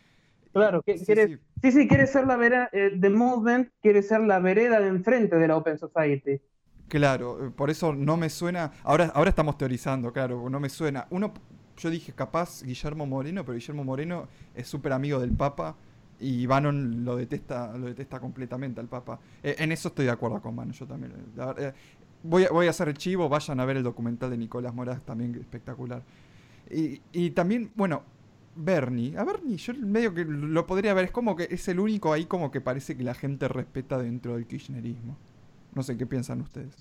Claro, sí, quiere, sí. sí, quiere ser la vereda, eh, The Movement quiere ser la vereda de enfrente de la Open Society. Claro, por eso no me suena, ahora, ahora estamos teorizando, claro, no me suena. Uno yo dije capaz Guillermo Moreno, pero Guillermo Moreno es súper amigo del Papa y Bannon lo detesta, lo detesta completamente al Papa. Eh, en eso estoy de acuerdo con Bannon, yo también. Eh, voy, a, voy a hacer el chivo, vayan a ver el documental de Nicolás Moraz, también espectacular. Y, y también, bueno, Bernie. A Bernie, yo medio que lo podría ver, es como que es el único ahí como que parece que la gente respeta dentro del kirchnerismo. No sé qué piensan ustedes.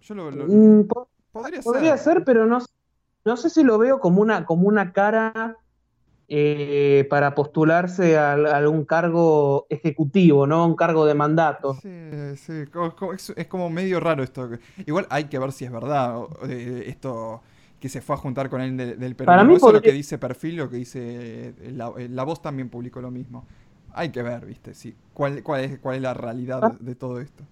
Yo lo, mm, podría, podría ser. pero no no sé si lo veo como una, como una cara eh, para postularse a, algún cargo ejecutivo, ¿no? Un cargo de mandato. Sí, sí, es, como medio raro esto. Igual hay que ver si es verdad eh, esto que se fue a juntar con él del, Perú. Para mí Eso lo que dice Perfil, lo que dice eh, la, Voz también publicó lo mismo. Hay que ver, ¿viste? Sí, cuál, cuál, es, cuál es la realidad ah. de, todo esto.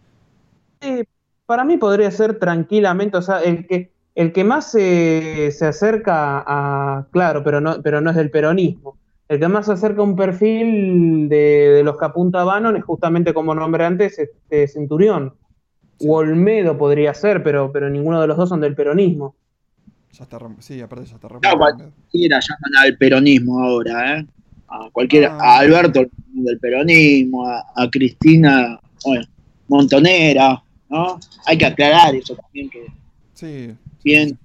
para mí podría ser tranquilamente, o sea, el que el que más se, acerca a, claro, pero no, pero no es del peronismo, el que más se acerca a un perfil de, los que apunta Bannon es justamente, como nombré antes, este Centurión. O Olmedo podría ser, pero, pero ninguno de los dos son del peronismo. Ya está, sí, aparte ya está claro, cualquiera llaman al peronismo ahora, ¿eh? A cualquiera, a ah. Alberto del peronismo, a, Cristina, bueno, Montonera, ¿no? Hay que aclarar eso también que sí, bien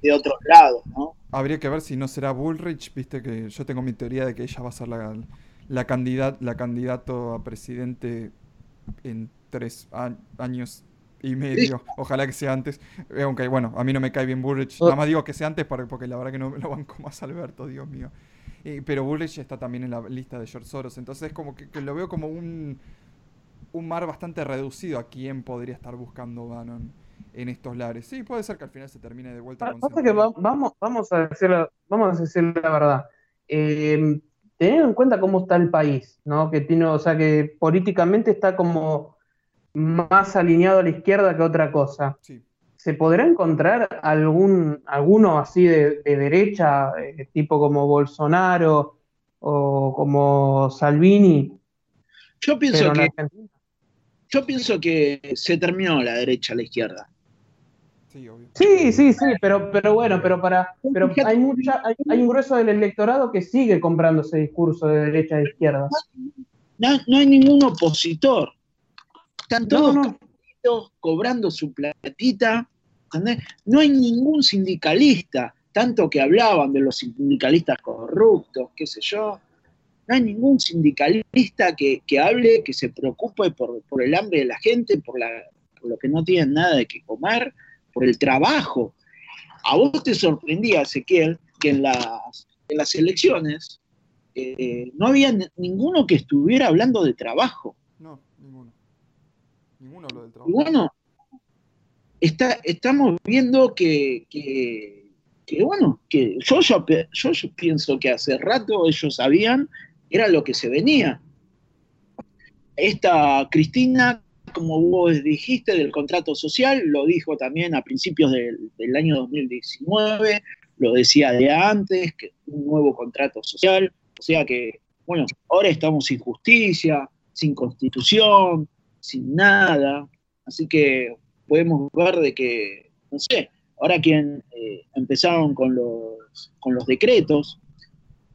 de otros lados, ¿no? Habría que ver si no será Bullrich, viste que yo tengo mi teoría de que ella va a ser la, la, candidat, la candidato a presidente en tres años y medio. Ojalá que sea antes. Eh, aunque bueno, a mí no me cae bien Bullrich. Oh. Nada más digo que sea antes porque la verdad que no me lo banco más Alberto, Dios mío. pero Bullrich está también en la lista de George Soros. Entonces como que, lo veo como un, un mar bastante reducido a quién podría estar buscando Bannon en estos lares. Sí, puede ser que al final se termine de vuelta ah, con que vamos, vamos, a decir la, vamos a decir la verdad. Eh, teniendo en cuenta cómo está el país, ¿no? Que tiene, o sea, que políticamente está como más alineado a la izquierda que otra cosa. ¿Se podrá encontrar algún alguno así de, derecha, eh, tipo como Bolsonaro o como Salvini? Yo pienso que yo pienso que se terminó la derecha a la izquierda. Sí, sí, sí, pero, pero bueno, pero para, pero hay mucha, hay, un grueso del electorado que sigue comprando ese discurso de derecha e izquierda. No, hay ningún opositor. Están todos cobrando su platita. No hay ningún sindicalista, tanto que hablaban de los sindicalistas corruptos, qué sé yo. No hay ningún sindicalista que, hable, que se preocupe por, por, el hambre de la gente, por, la, por lo que no tienen nada de qué comer por el trabajo. A vos te sorprendía, Ezequiel, que en las, en las elecciones eh, no había ninguno que estuviera hablando de trabajo. No, ninguno. Ninguno habló del trabajo. Y bueno, está, estamos viendo que, que, bueno, que yo, yo, yo, pienso que hace rato ellos sabían, era lo que se venía. Esta Cristina como vos dijiste, del contrato social, lo dijo también a principios del, año 2019, lo decía de antes, que un nuevo contrato social, o sea que, bueno, ahora estamos sin justicia, sin constitución, sin nada, así que podemos ver de que, no sé, ahora quien eh, empezaron con los, con los decretos,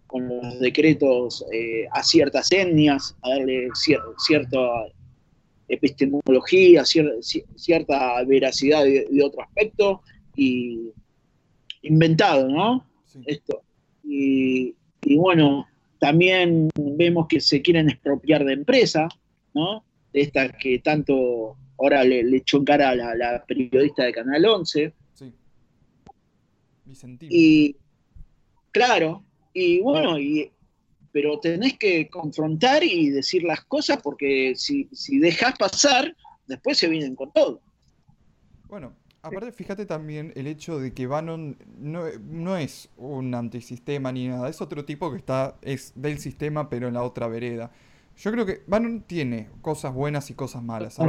con los decretos eh, a ciertas etnias, a darle cierto epistemología, cierta veracidad de, otro aspecto, y inventado, ¿no? Esto. Y, bueno, también vemos que se quieren expropiar de empresa, ¿no? De esta que tanto ahora le, echó en cara a la, periodista de Canal 11. Sí. Y claro, y bueno, y pero tenés que confrontar y decir las cosas porque si, si dejas pasar, después se vienen con todo. Bueno, aparte fíjate también el hecho de que Bannon no, es un antisistema ni nada, es otro tipo que está, es del sistema pero en la otra vereda. Yo creo que Bannon tiene cosas buenas y cosas malas.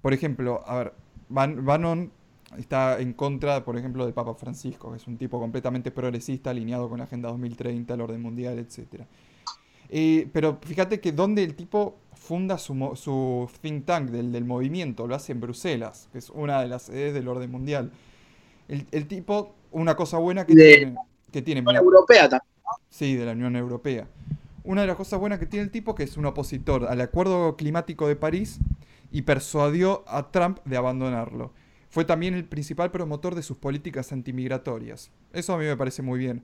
por ejemplo, a ver, Bannon está en contra, por ejemplo, del Papa Francisco, que es un tipo completamente progresista, alineado con la Agenda 2030, el orden mundial, etcétera. Eh, pero fíjate que donde el tipo funda su, think tank del, movimiento, lo hace en Bruselas, que es una de las sedes del orden mundial. El, tipo, una cosa buena que tiene... Que tiene la Unión Europea también. Sí, de la Unión Europea. Una de las cosas buenas que tiene el tipo que es un opositor al Acuerdo Climático de París y persuadió a Trump de abandonarlo. Fue también el principal promotor de sus políticas antimigratorias. Eso a mí me parece muy bien.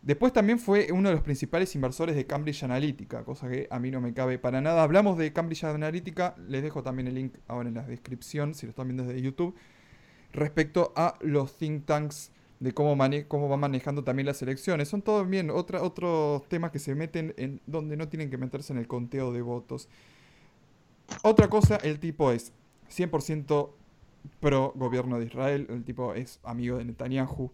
Después también fue uno de los principales inversores de Cambridge Analytica, cosa que a mí no me cabe para nada. Hablamos de Cambridge Analytica, les dejo también el link ahora en la descripción si lo están viendo desde YouTube, respecto a los think tanks de cómo, cómo van manejando también las elecciones. Son todos bien otros temas que se meten en donde no tienen que meterse en el conteo de votos. Otra cosa, el tipo es 100% pro gobierno de Israel, el tipo es amigo de Netanyahu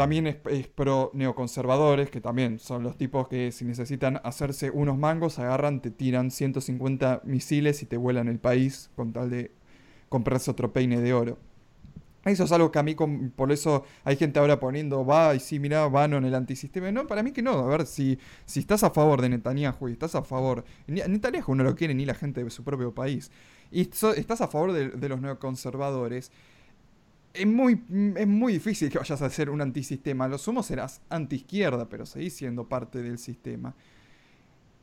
también es, pro neoconservadores, que también son los tipos que si necesitan hacerse unos mangos, agarran, te tiran 150 misiles y te vuelan el país con tal de comprarse otro peine de oro. Eso es algo que a mí, por eso hay gente ahora poniendo, va, y sí, mira, en el antisistema. No, para mí que no. A ver, si, si estás a favor de Netanyahu y estás a favor. Netanyahu no lo quiere ni la gente de su propio país. Y estás a favor de, los neoconservadores. Es muy, es muy difícil que vayas a ser un antisistema. Lo sumo serás antiizquierda, pero seguís siendo parte del sistema.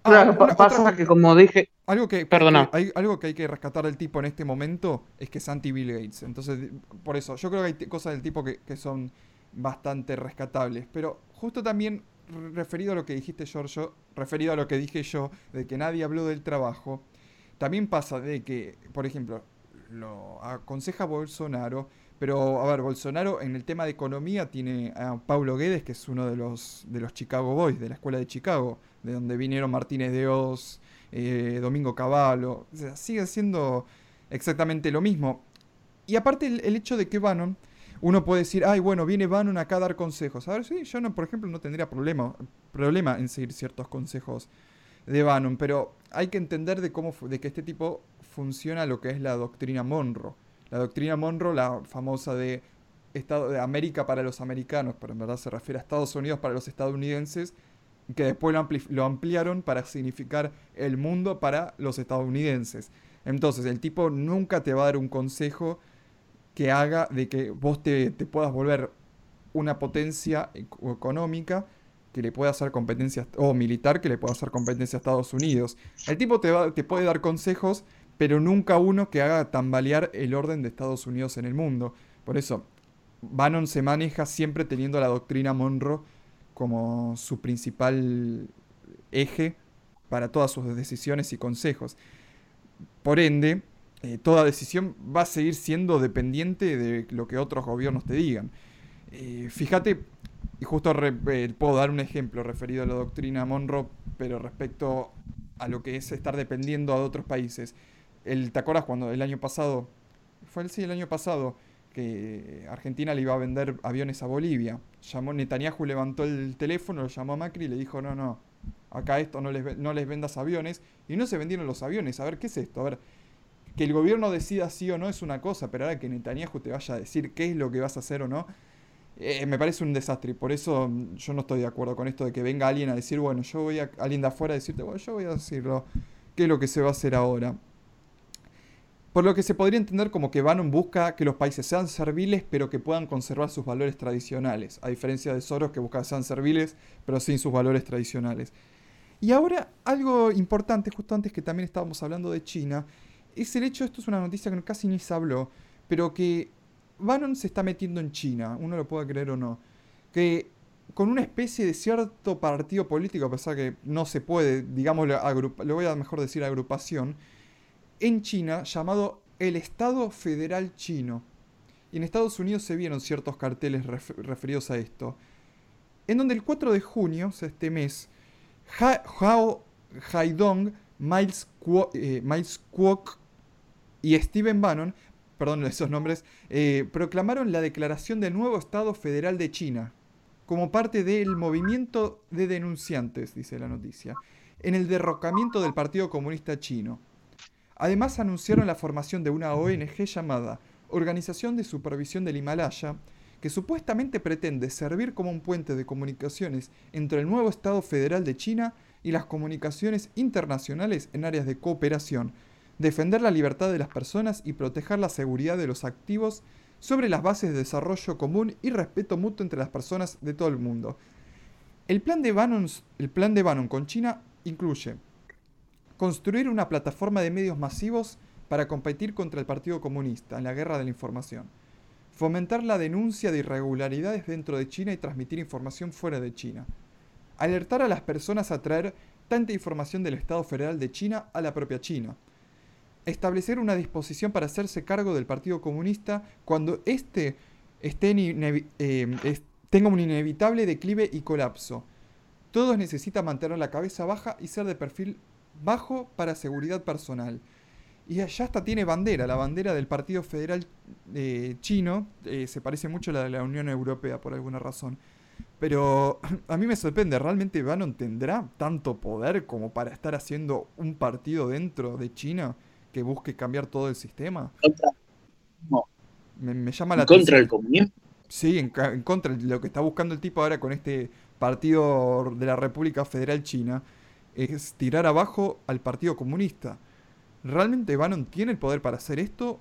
Claro, pasa que como dije... Algo que, Perdona. hay, algo que hay que rescatar del tipo en este momento es que es anti-Bill Gates. Entonces, por eso, yo creo que hay cosas del tipo que, son bastante rescatables. Pero justo también referido a lo que dijiste, Giorgio, referido a lo que dije yo, de que nadie habló del trabajo, también pasa de que, por ejemplo, lo aconseja Bolsonaro, pero a ver, Bolsonaro en el tema de economía tiene a Paulo Guedes, que es uno de los, de los Chicago Boys, de la escuela de Chicago de donde vinieron Martínez de Oz, eh, Domingo Cavallo. O sea, sigue siendo exactamente lo mismo. Y aparte el, hecho de que Bannon, uno puede decir, ay, bueno, viene Bannon acá a dar consejos. A ver, sí, yo no, por ejemplo, no tendría problema, problema en seguir ciertos consejos de Bannon, pero hay que entender de cómo de que este tipo funciona lo que es la doctrina Monroe. La doctrina Monroe, la famosa de Estado de América para los americanos, pero en verdad se refiere a Estados Unidos para los estadounidenses, que después lo, ampliaron para significar el mundo para los estadounidenses. Entonces, el tipo nunca te va a dar un consejo que haga de que vos te, puedas volver una potencia económica que le pueda hacer competencia, o militar que le pueda hacer competencia a Estados Unidos. El tipo te, te puede dar consejos, pero nunca uno que haga tambalear el orden de Estados Unidos en el mundo. Por eso, Bannon se maneja siempre teniendo la doctrina Monroe como su principal eje para todas sus decisiones y consejos. Por ende, eh, toda decisión va a seguir siendo dependiente de lo que otros gobiernos te digan. Eh, fíjate, y justo eh, puedo dar un ejemplo referido a la doctrina Monroe, pero respecto a lo que es estar dependiendo de otros países. El, ¿Te acuerdas cuando el año pasado, fue el sí, el año pasado, que Argentina le iba a vender aviones a Bolivia. Llamó, Netanyahu levantó el teléfono, lo llamó a Macri y le dijo, no, no, acá esto no les, no les vendas aviones. Y no se vendieron los aviones. A ver, ¿qué es esto? A ver, que el gobierno decida sí o no es una cosa, pero ahora que Netanyahu te vaya a decir qué es lo que vas a hacer o no, eh, me parece un desastre. Y por eso mm, yo no estoy de acuerdo con esto de que venga alguien a decir, bueno, yo voy a alguien de afuera a decirte, bueno, yo voy a decirlo, qué es lo que se va a hacer ahora. Por lo que se podría entender como que Bannon busca que los países sean serviles pero que puedan conservar sus valores tradicionales, a diferencia de Soros que busca que sean serviles pero sin sus valores tradicionales. Y ahora algo importante, justo antes que también estábamos hablando de China, es el hecho, esto es una noticia que casi ni se habló, pero que Bannon se está metiendo en China, uno lo puede creer o no, que con una especie de cierto partido político, a pesar que no se puede, digamos, lo voy a mejor decir agrupación, en China llamado el Estado Federal Chino. Y en Estados Unidos se vieron ciertos carteles referidos a esto. En donde el 4 de junio, o sea, este mes, Hao Haidong, Miles, Kwok, eh, y Steven Bannon, perdón esos nombres, eh, proclamaron la declaración de nuevo Estado Federal de China, como parte del movimiento de denunciantes, dice la noticia, en el derrocamiento del Partido Comunista Chino. Además anunciaron la formación de una ONG llamada Organización de Supervisión del Himalaya, que supuestamente pretende servir como un puente de comunicaciones entre el nuevo Estado federal de China y las comunicaciones internacionales en áreas de cooperación, defender la libertad de las personas y proteger la seguridad de los activos sobre las bases de desarrollo común y respeto mutuo entre las personas de todo el mundo. El plan de Bannon, el plan de Bannon con China incluye construir una plataforma de medios masivos para competir contra el Partido Comunista en la guerra de la información, fomentar la denuncia de irregularidades dentro de China y transmitir información fuera de China, alertar a las personas a traer tanta información del Estado Federal de China a la propia China, establecer una disposición para hacerse cargo del Partido Comunista cuando éste eh, tenga un inevitable declive y colapso. Todos necesitan mantener la cabeza baja y ser de perfil bajo para seguridad personal. Y ya hasta tiene bandera, la bandera del Partido Federal eh, Chino, eh, se parece mucho a la de la Unión Europea por alguna razón. Pero a mí me sorprende, ¿realmente Bannon tendrá tanto poder como para estar haciendo un partido dentro de China que busque cambiar todo el sistema? No. Me, llama la ¿En contra del comunismo? Sí, en, en, contra de lo que está buscando el tipo ahora con este partido de la República Federal China, es tirar abajo al Partido Comunista. ¿Realmente Bannon tiene el poder para hacer esto?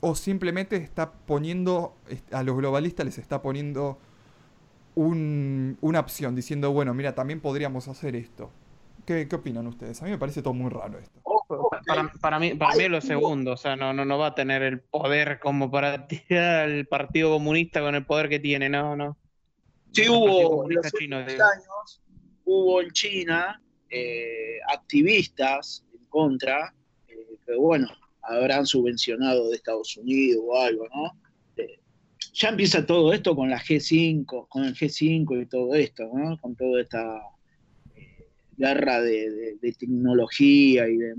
¿O simplemente está poniendo, a los globalistas les está poniendo una opción, diciendo, bueno, mira, también podríamos hacer esto? ¿Qué, opinan ustedes? A mí me parece todo muy raro esto. Para, mí, para mí es lo segundo, o sea, no, no, no va a tener el poder como para tirar al Partido Comunista con el poder que tiene, no, no. Sí, hubo en los años, hubo en China eh, activistas en contra, eh, que bueno, habrán subvencionado de Estados Unidos o algo, ¿no? Eh, ya empieza todo esto con la G5, con el G5 y todo esto, ¿no? Con toda esta guerra de, tecnología y de,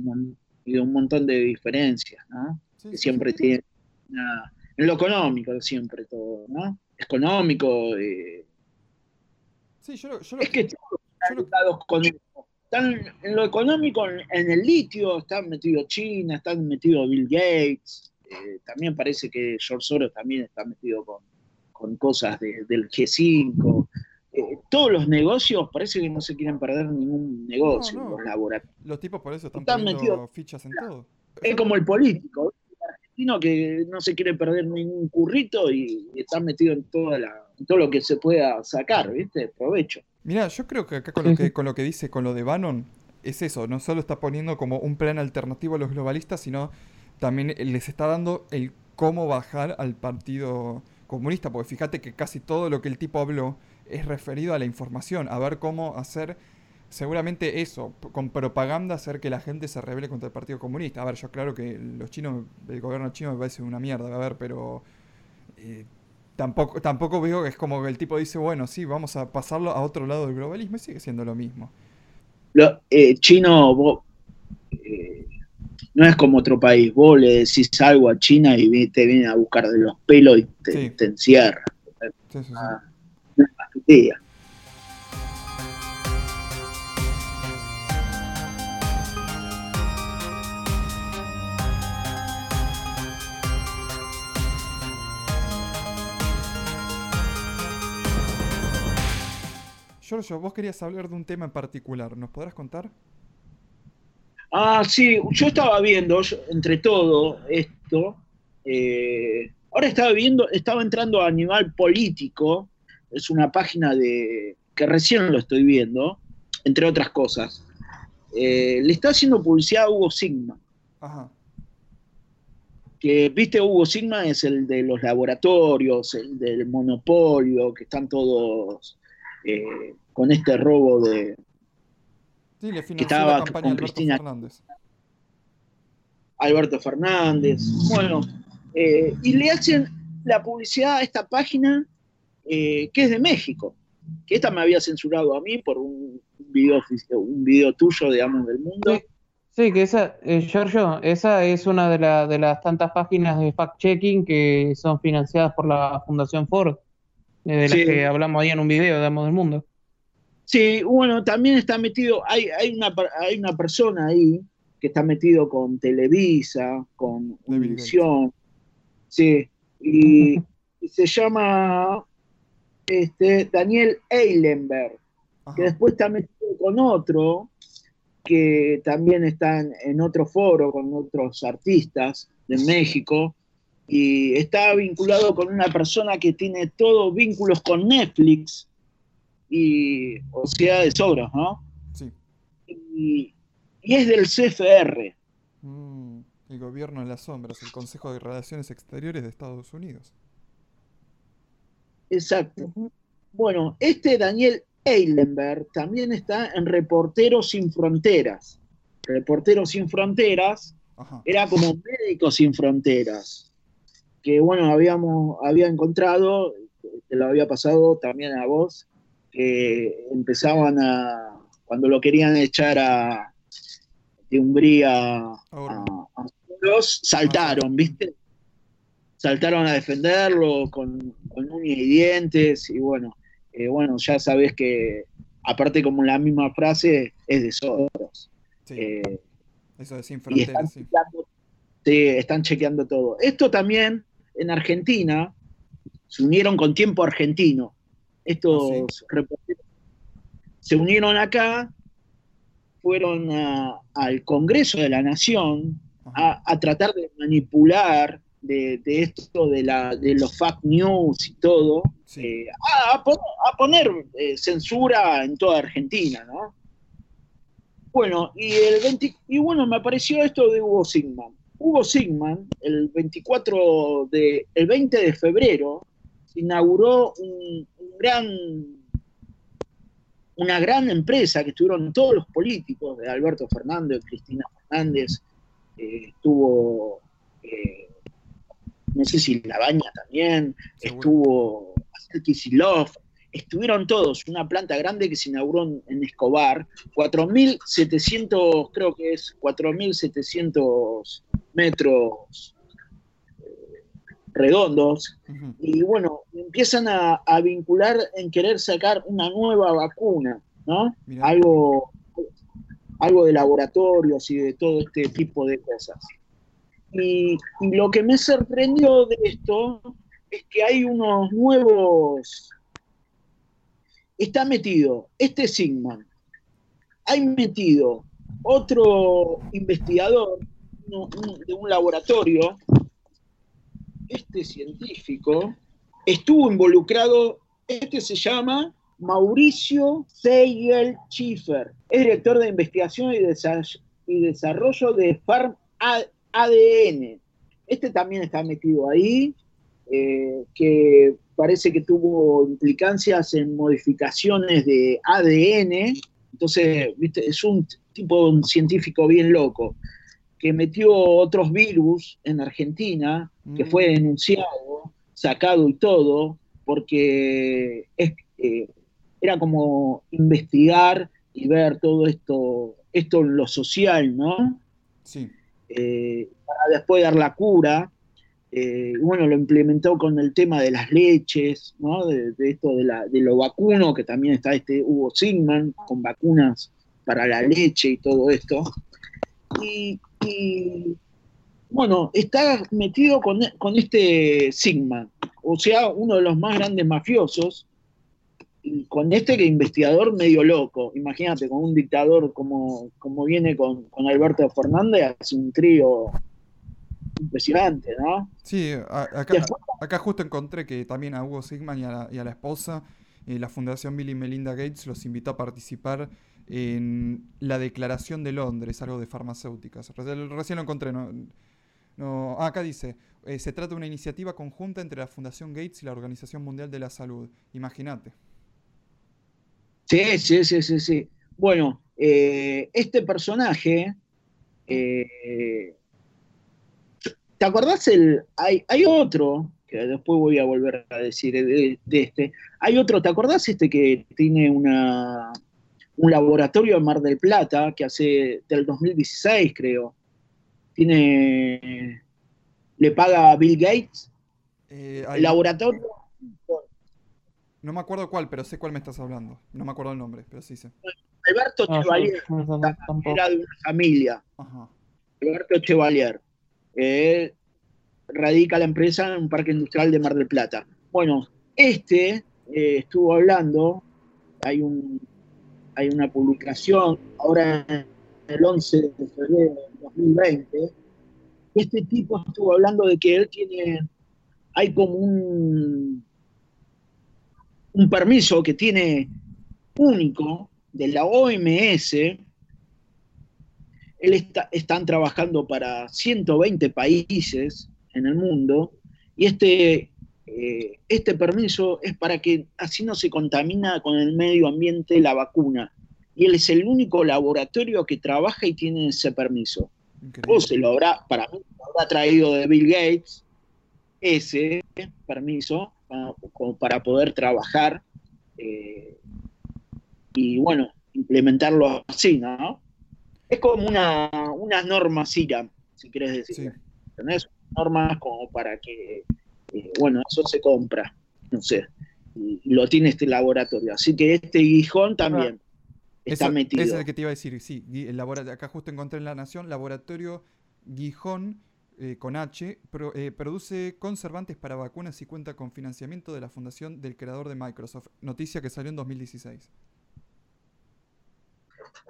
un montón de diferencias, ¿no? que siempre tiene en lo económico siempre todo, ¿no? Económico, Sí, yo, es que están con Están en lo económico, en el litio, están metidos China, están metidos Bill Gates. Eh, también parece que George Soros también está metido con, cosas del G5. Todos los negocios parece que no se quieren perder ningún negocio, los laboratorios. Los tipos por eso están, metidos fichas en todo. Es como el político, el argentino que no se quiere perder ningún currito y, y está metido en toda la todo lo que se pueda sacar, ¿viste? Provecho. Mira, yo creo que acá con lo que, con lo que dice, con lo de Bannon, es eso, no solo está poniendo como un plan alternativo a los globalistas, sino también les está dando el cómo bajar al Partido Comunista, porque fíjate que casi todo lo que el tipo habló es referido a la información, a ver cómo hacer seguramente eso, con propaganda hacer que la gente se revele contra el Partido Comunista. A ver, yo claro que los chinos, el gobierno chino me parece una mierda, a ver, pero eh, Tampoco, tampoco veo que es como que el tipo dice, bueno, sí, vamos a pasarlo a otro lado del globalismo y sigue siendo lo mismo. Lo, eh, chino, eh, no es como otro país. Vos le decís algo a China y te viene a buscar de los pelos y te, encierra. Sí, sí, ah, Giorgio, vos querías hablar de un tema en particular, ¿nos podrás contar? Ah, sí, yo estaba viendo, entre todo esto, eh, ahora estaba viendo, estaba entrando a Animal Político, es una página de que recién lo estoy viendo, entre otras cosas. Eh, le está haciendo publicidad a Hugo Sigma. Ajá. Que, viste, Hugo Sigma es el de los laboratorios, el del monopolio, que están todos eh, con este robo de sí, le que estaba con Alberto Cristina Fernández. Alberto Fernández. Bueno, eh, y le hacen la publicidad a esta página eh, que es de México, que esta me había censurado a mí por un video, un video tuyo, digamos, del mundo. Sí. que esa, Giorgio, esa es una de, de las tantas páginas de fact-checking que son financiadas por la Fundación Ford de las que hablamos ahí en un video, digamos, del mundo. Sí, bueno, también está metido, hay, hay, una, hay una persona ahí que está metido con Televisa, con Univision, sí, y, se llama este, Daniel Eilenberg, que después está metido con otro, que también está en otro foro con otros artistas de México, y está vinculado con una persona que tiene todos vínculos con Netflix y o sea de sobras, ¿no? Sí. Y, es del CFR. Mm, el gobierno de las sombras, el Consejo de Relaciones Exteriores de Estados Unidos. Exacto. Bueno, este Daniel Eilenberg también está en Reporteros Sin Fronteras. Reporteros Sin Fronteras era como Médicos Sin Fronteras que bueno, habíamos, había encontrado, te lo había pasado también a vos, que empezaban a, cuando lo querían echar a, de Hungría a, a, saltaron, ¿viste? Saltaron a defenderlo con, con uñas y dientes, y bueno, eh, bueno, ya sabes que, aparte como la misma frase, es de Soros. Eh, Eso de sin fronteras, sí. sí, están chequeando todo. Esto también en Argentina, se unieron con tiempo argentino. Estos Ah, reporteros se unieron acá, fueron a- al Congreso de la Nación a tratar de manipular de, de esto de, la, de los fake news y todo, Sí. eh, a, a pon- a poner eh, censura en toda Argentina, ¿no? Bueno, y, el 20 y bueno, me apareció esto de Hugo Sigman. Hugo Sigman, el 24 de, el 20 de febrero, inauguró un, un gran, una gran empresa que estuvieron todos los políticos, de Alberto Fernández, Cristina Fernández, eh, estuvo, eh, no sé si Labaña también, Seguro. estuvo estuvieron todos, una planta grande que se inauguró en, Escobar, 4.700, creo que es 4.700 metros eh, redondos, y bueno, empiezan a, a vincular en querer sacar una nueva vacuna, ¿no? Mirá. Algo, algo de laboratorios y de todo este tipo de cosas. Y, lo que me sorprendió de esto es que hay unos nuevos... Está metido este Sigman, hay metido otro investigador de un laboratorio, este científico, estuvo involucrado, este se llama Mauricio Seigel Schiffer, es director de investigación y, desa- y desarrollo de Farm ADN. Este también está metido ahí, eh, que parece que tuvo implicancias en modificaciones de ADN. Entonces, ¿viste? es un tipo un científico bien loco que metió otros virus en Argentina, que Mm. fue denunciado, sacado y todo, porque es, eh, era como investigar y ver todo esto, esto en lo social, ¿no? Sí. Eh, para después dar la cura. Eh, bueno, lo implementó con el tema de las leches, ¿no? De, esto de, la, de lo vacuno, que también está este Hugo Sigman, con vacunas para la leche y todo esto. Y, bueno, está metido con, con este Sigman, o sea, uno de los más grandes mafiosos, con este investigador medio loco. Imagínate, con un dictador como, como viene con, con Alberto Fernández, hace un trío impresionante, ¿no? Sí, acá, Después- acá justo encontré que también a Hugo Sigman y a la, y a la esposa, eh, la Fundación Bill y Melinda Gates los invitó a participar en la Declaración de Londres, algo de farmacéuticas. Recién, recién lo encontré, no, no- ah, acá dice, eh, se trata de una iniciativa conjunta entre la Fundación Gates y la Organización Mundial de la Salud. Imagínate. Sí, sí, sí, sí, sí. Bueno, eh, este personaje, eh, ¿te acordás el, hay, hay otro, que después voy a volver a decir de, de este, hay otro, ¿te acordás este que tiene una, un laboratorio en Mar del Plata, que hace del 2016 creo, tiene, le paga a Bill Gates, Eh, el laboratorio no me acuerdo cuál, pero sé cuál me estás hablando. No me acuerdo el nombre, pero sí sé. Alberto No, yo- Chevalier, no, era de una familia. Ajá. Alberto Chevalier. Eh, radica la empresa en un parque industrial de Mar del Plata. Bueno, este eh, estuvo hablando, hay, un, hay una publicación ahora el 11 de febrero del 2020. Este tipo estuvo hablando de que él tiene, hay como un, un permiso que tiene único de la OMS él está, están trabajando para 120 países en el mundo y este, eh, este permiso es para que así no se contamina con el medio ambiente la vacuna. Y él es el único laboratorio que trabaja y tiene ese permiso. Increíble. O se lo habrá, para mí, lo habrá traído de Bill Gates ese permiso para, como para poder trabajar eh, y bueno, implementarlo así, ¿no? Es como una, unas normas IRAM, si querés decir. Sí. ¿Entendés? Normas como para que, eh, bueno, eso se compra, no sé, y, y lo tiene este laboratorio. Así que este guijón también está Eso- metido. ese es el que te iba a decir, sí. acá justo encontré en La Nación, Laboratorio Gijón eh, con H, pro- eh, produce conservantes para vacunas y cuenta con financiamiento de la fundación del creador de Microsoft. Noticia que salió en 2016.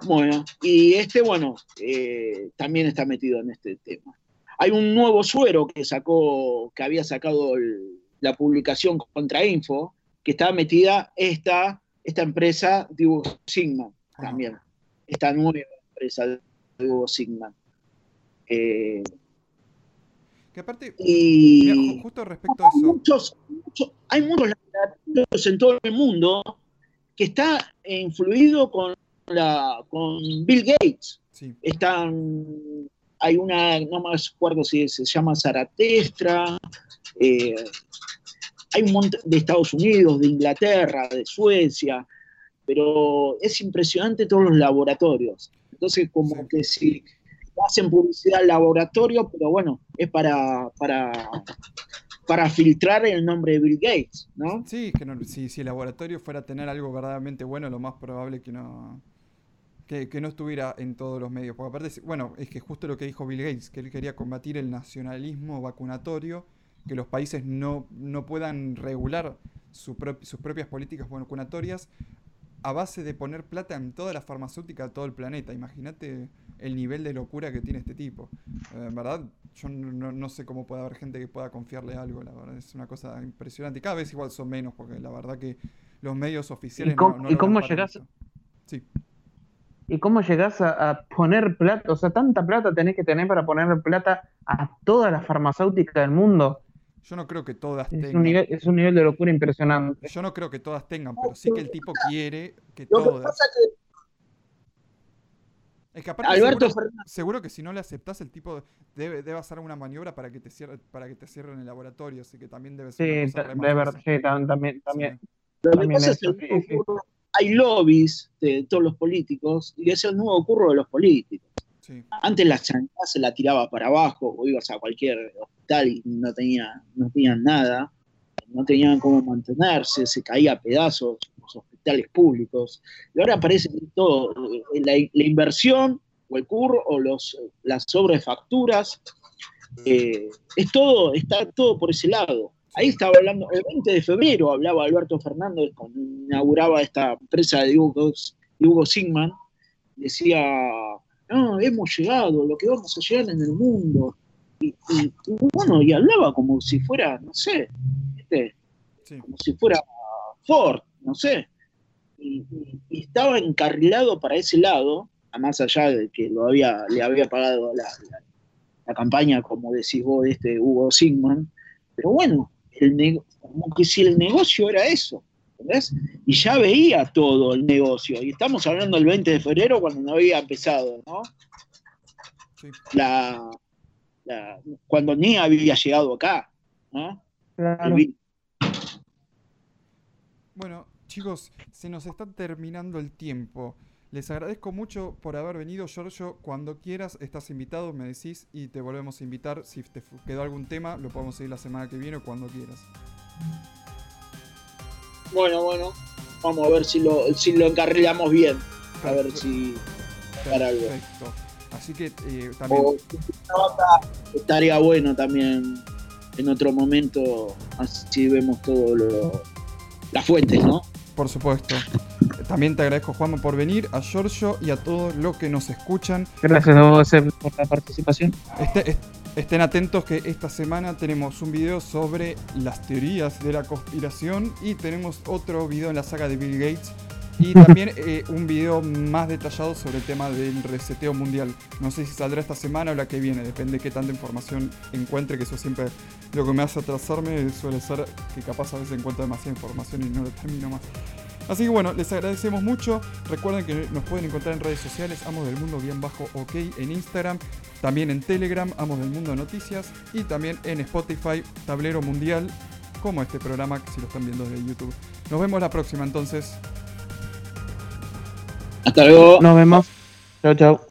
Bueno, y este, bueno, eh, también está metido en este tema. Hay un nuevo suero que sacó, que había sacado el- la publicación contra Info, que está metida esta, esta empresa de Hugo Sigman Ajá. también. Esta nueva empresa de Hugo Sigman. Eh, Que aparte, y mira, ju- justo respecto a hay eso, muchos, muchos- hay muchos laboratorios en todo el mundo que está influido con, la, con Bill Gates. sí, están, hay una, no me acuerdo si se llama Zaratestra, eh, hay un montón de Estados Unidos, de Inglaterra, de Suecia, pero es impresionante todos los laboratorios. Entonces, como Sí. que si hacen publicidad al laboratorio, pero bueno, es para, para, para filtrar el nombre de Bill Gates, ¿no? sí, que no- si, si el laboratorio fuera a tener algo verdaderamente bueno, lo más probable que no, que, no estuviera en todos los medios. Porque aparte, bueno, es que justo lo que dijo Bill Gates, que él quería combatir el nacionalismo vacunatorio, que los países no, no puedan regular sus propias políticas vacunatorias a base de poner plata en toda la farmacéutica de todo el planeta. Imagínate el nivel de locura que tiene este tipo. Eh, en verdad, yo no, no- sé cómo puede haber gente que pueda confiarle algo, la verdad, es una cosa impresionante. Y cada vez igual son menos, porque la verdad que los medios oficiales cómo- no, no y cómo llegás- eso. Sí, ¿Y cómo llegás a, a poner plata? O sea, tanta plata tenés que tener para poner plata a toda la farmacéutica del mundo. Yo no creo que todas Es un tengan. nivel, es un nivel de locura impresionante. Yo no creo que todas tengan, pero sí que el tipo quiere que Lo que todas. pasa es Es que aparte Alberto seguro, Fernández, seguro que si no le aceptás, el tipo debe, debe hacer alguna maniobra para que te cierre, para que te cierren el laboratorio, así que también debe ser una Sí, cosa ta- re de verdad, mafiosa. sí, tam- también, también. Sí. lo que también pasa es que hay lobbies de todos los políticos y es el nuevo curro de los políticos. Antes la sanidad se la tiraba para abajo, o ibas a cualquier hospital y no, tenía, no tenían nada, no tenían cómo mantenerse, se caía a pedazos los hospitales públicos. Y ahora parece que todo, eh, la, inversión o el curro o los, las sobrefacturas, eh, es todo, está todo por ese lado. Ahí estaba hablando, el 20 de febrero hablaba Alberto Fernández cuando inauguraba esta empresa de Hugo, de Hugo Sigman, decía, no, hemos llegado, lo que vamos a llegar en el mundo. Y, y- y bueno, y hablaba como si fuera, no sé, ¿viste? sí. como si fuera Ford, no sé. Y, estaba encarrilado para ese lado, a más allá de que lo había, le había pagado la, la- la campaña, como decís vos, de este Hugo Sigman. Pero bueno, el como que si el negocio era eso, ¿entendés? Y ya veía todo el negocio. Y estamos hablando del 20 de febrero cuando no había empezado, ¿no? sí. La, la- cuando ni había llegado acá, Bueno, chicos, se nos está terminando el tiempo. Les agradezco mucho por haber venido, Giorgio. Cuando quieras, estás invitado, me decís y te volvemos a invitar. Si te quedó algún tema, lo podemos seguir la semana que viene o cuando quieras. Bueno, bueno, vamos a ver si lo, si lo encarrilamos bien. A ver si para algo. Perfecto. Así que eh, también. O estaría bueno también en otro momento, así vemos todo lo las fuentes, ¿no? Por supuesto. También te agradezco, Juanma, por venir, a Giorgio y a todos los que nos escuchan. Gracias a vos por la participación. Este- est- estén atentos que esta semana tenemos un video sobre las teorías de la conspiración y tenemos otro video en la saga de Bill Gates y también eh, un video más detallado sobre el tema del reseteo mundial. No sé si saldrá esta semana o la que viene, depende de qué tanta información encuentre, que eso siempre lo que me hace atrasarme suele ser que capaz a veces encuentro demasiada información y no lo termino más. Así que bueno, les agradecemos mucho. Recuerden que nos pueden encontrar en redes sociales, Amos del Mundo bien bajo OK en Instagram, también en Telegram, Amos del Mundo Noticias y también en Spotify, Tablero Mundial, como este programa si lo están viendo desde YouTube. Nos vemos la próxima entonces. Hasta luego. Nos vemos. Chao, chao.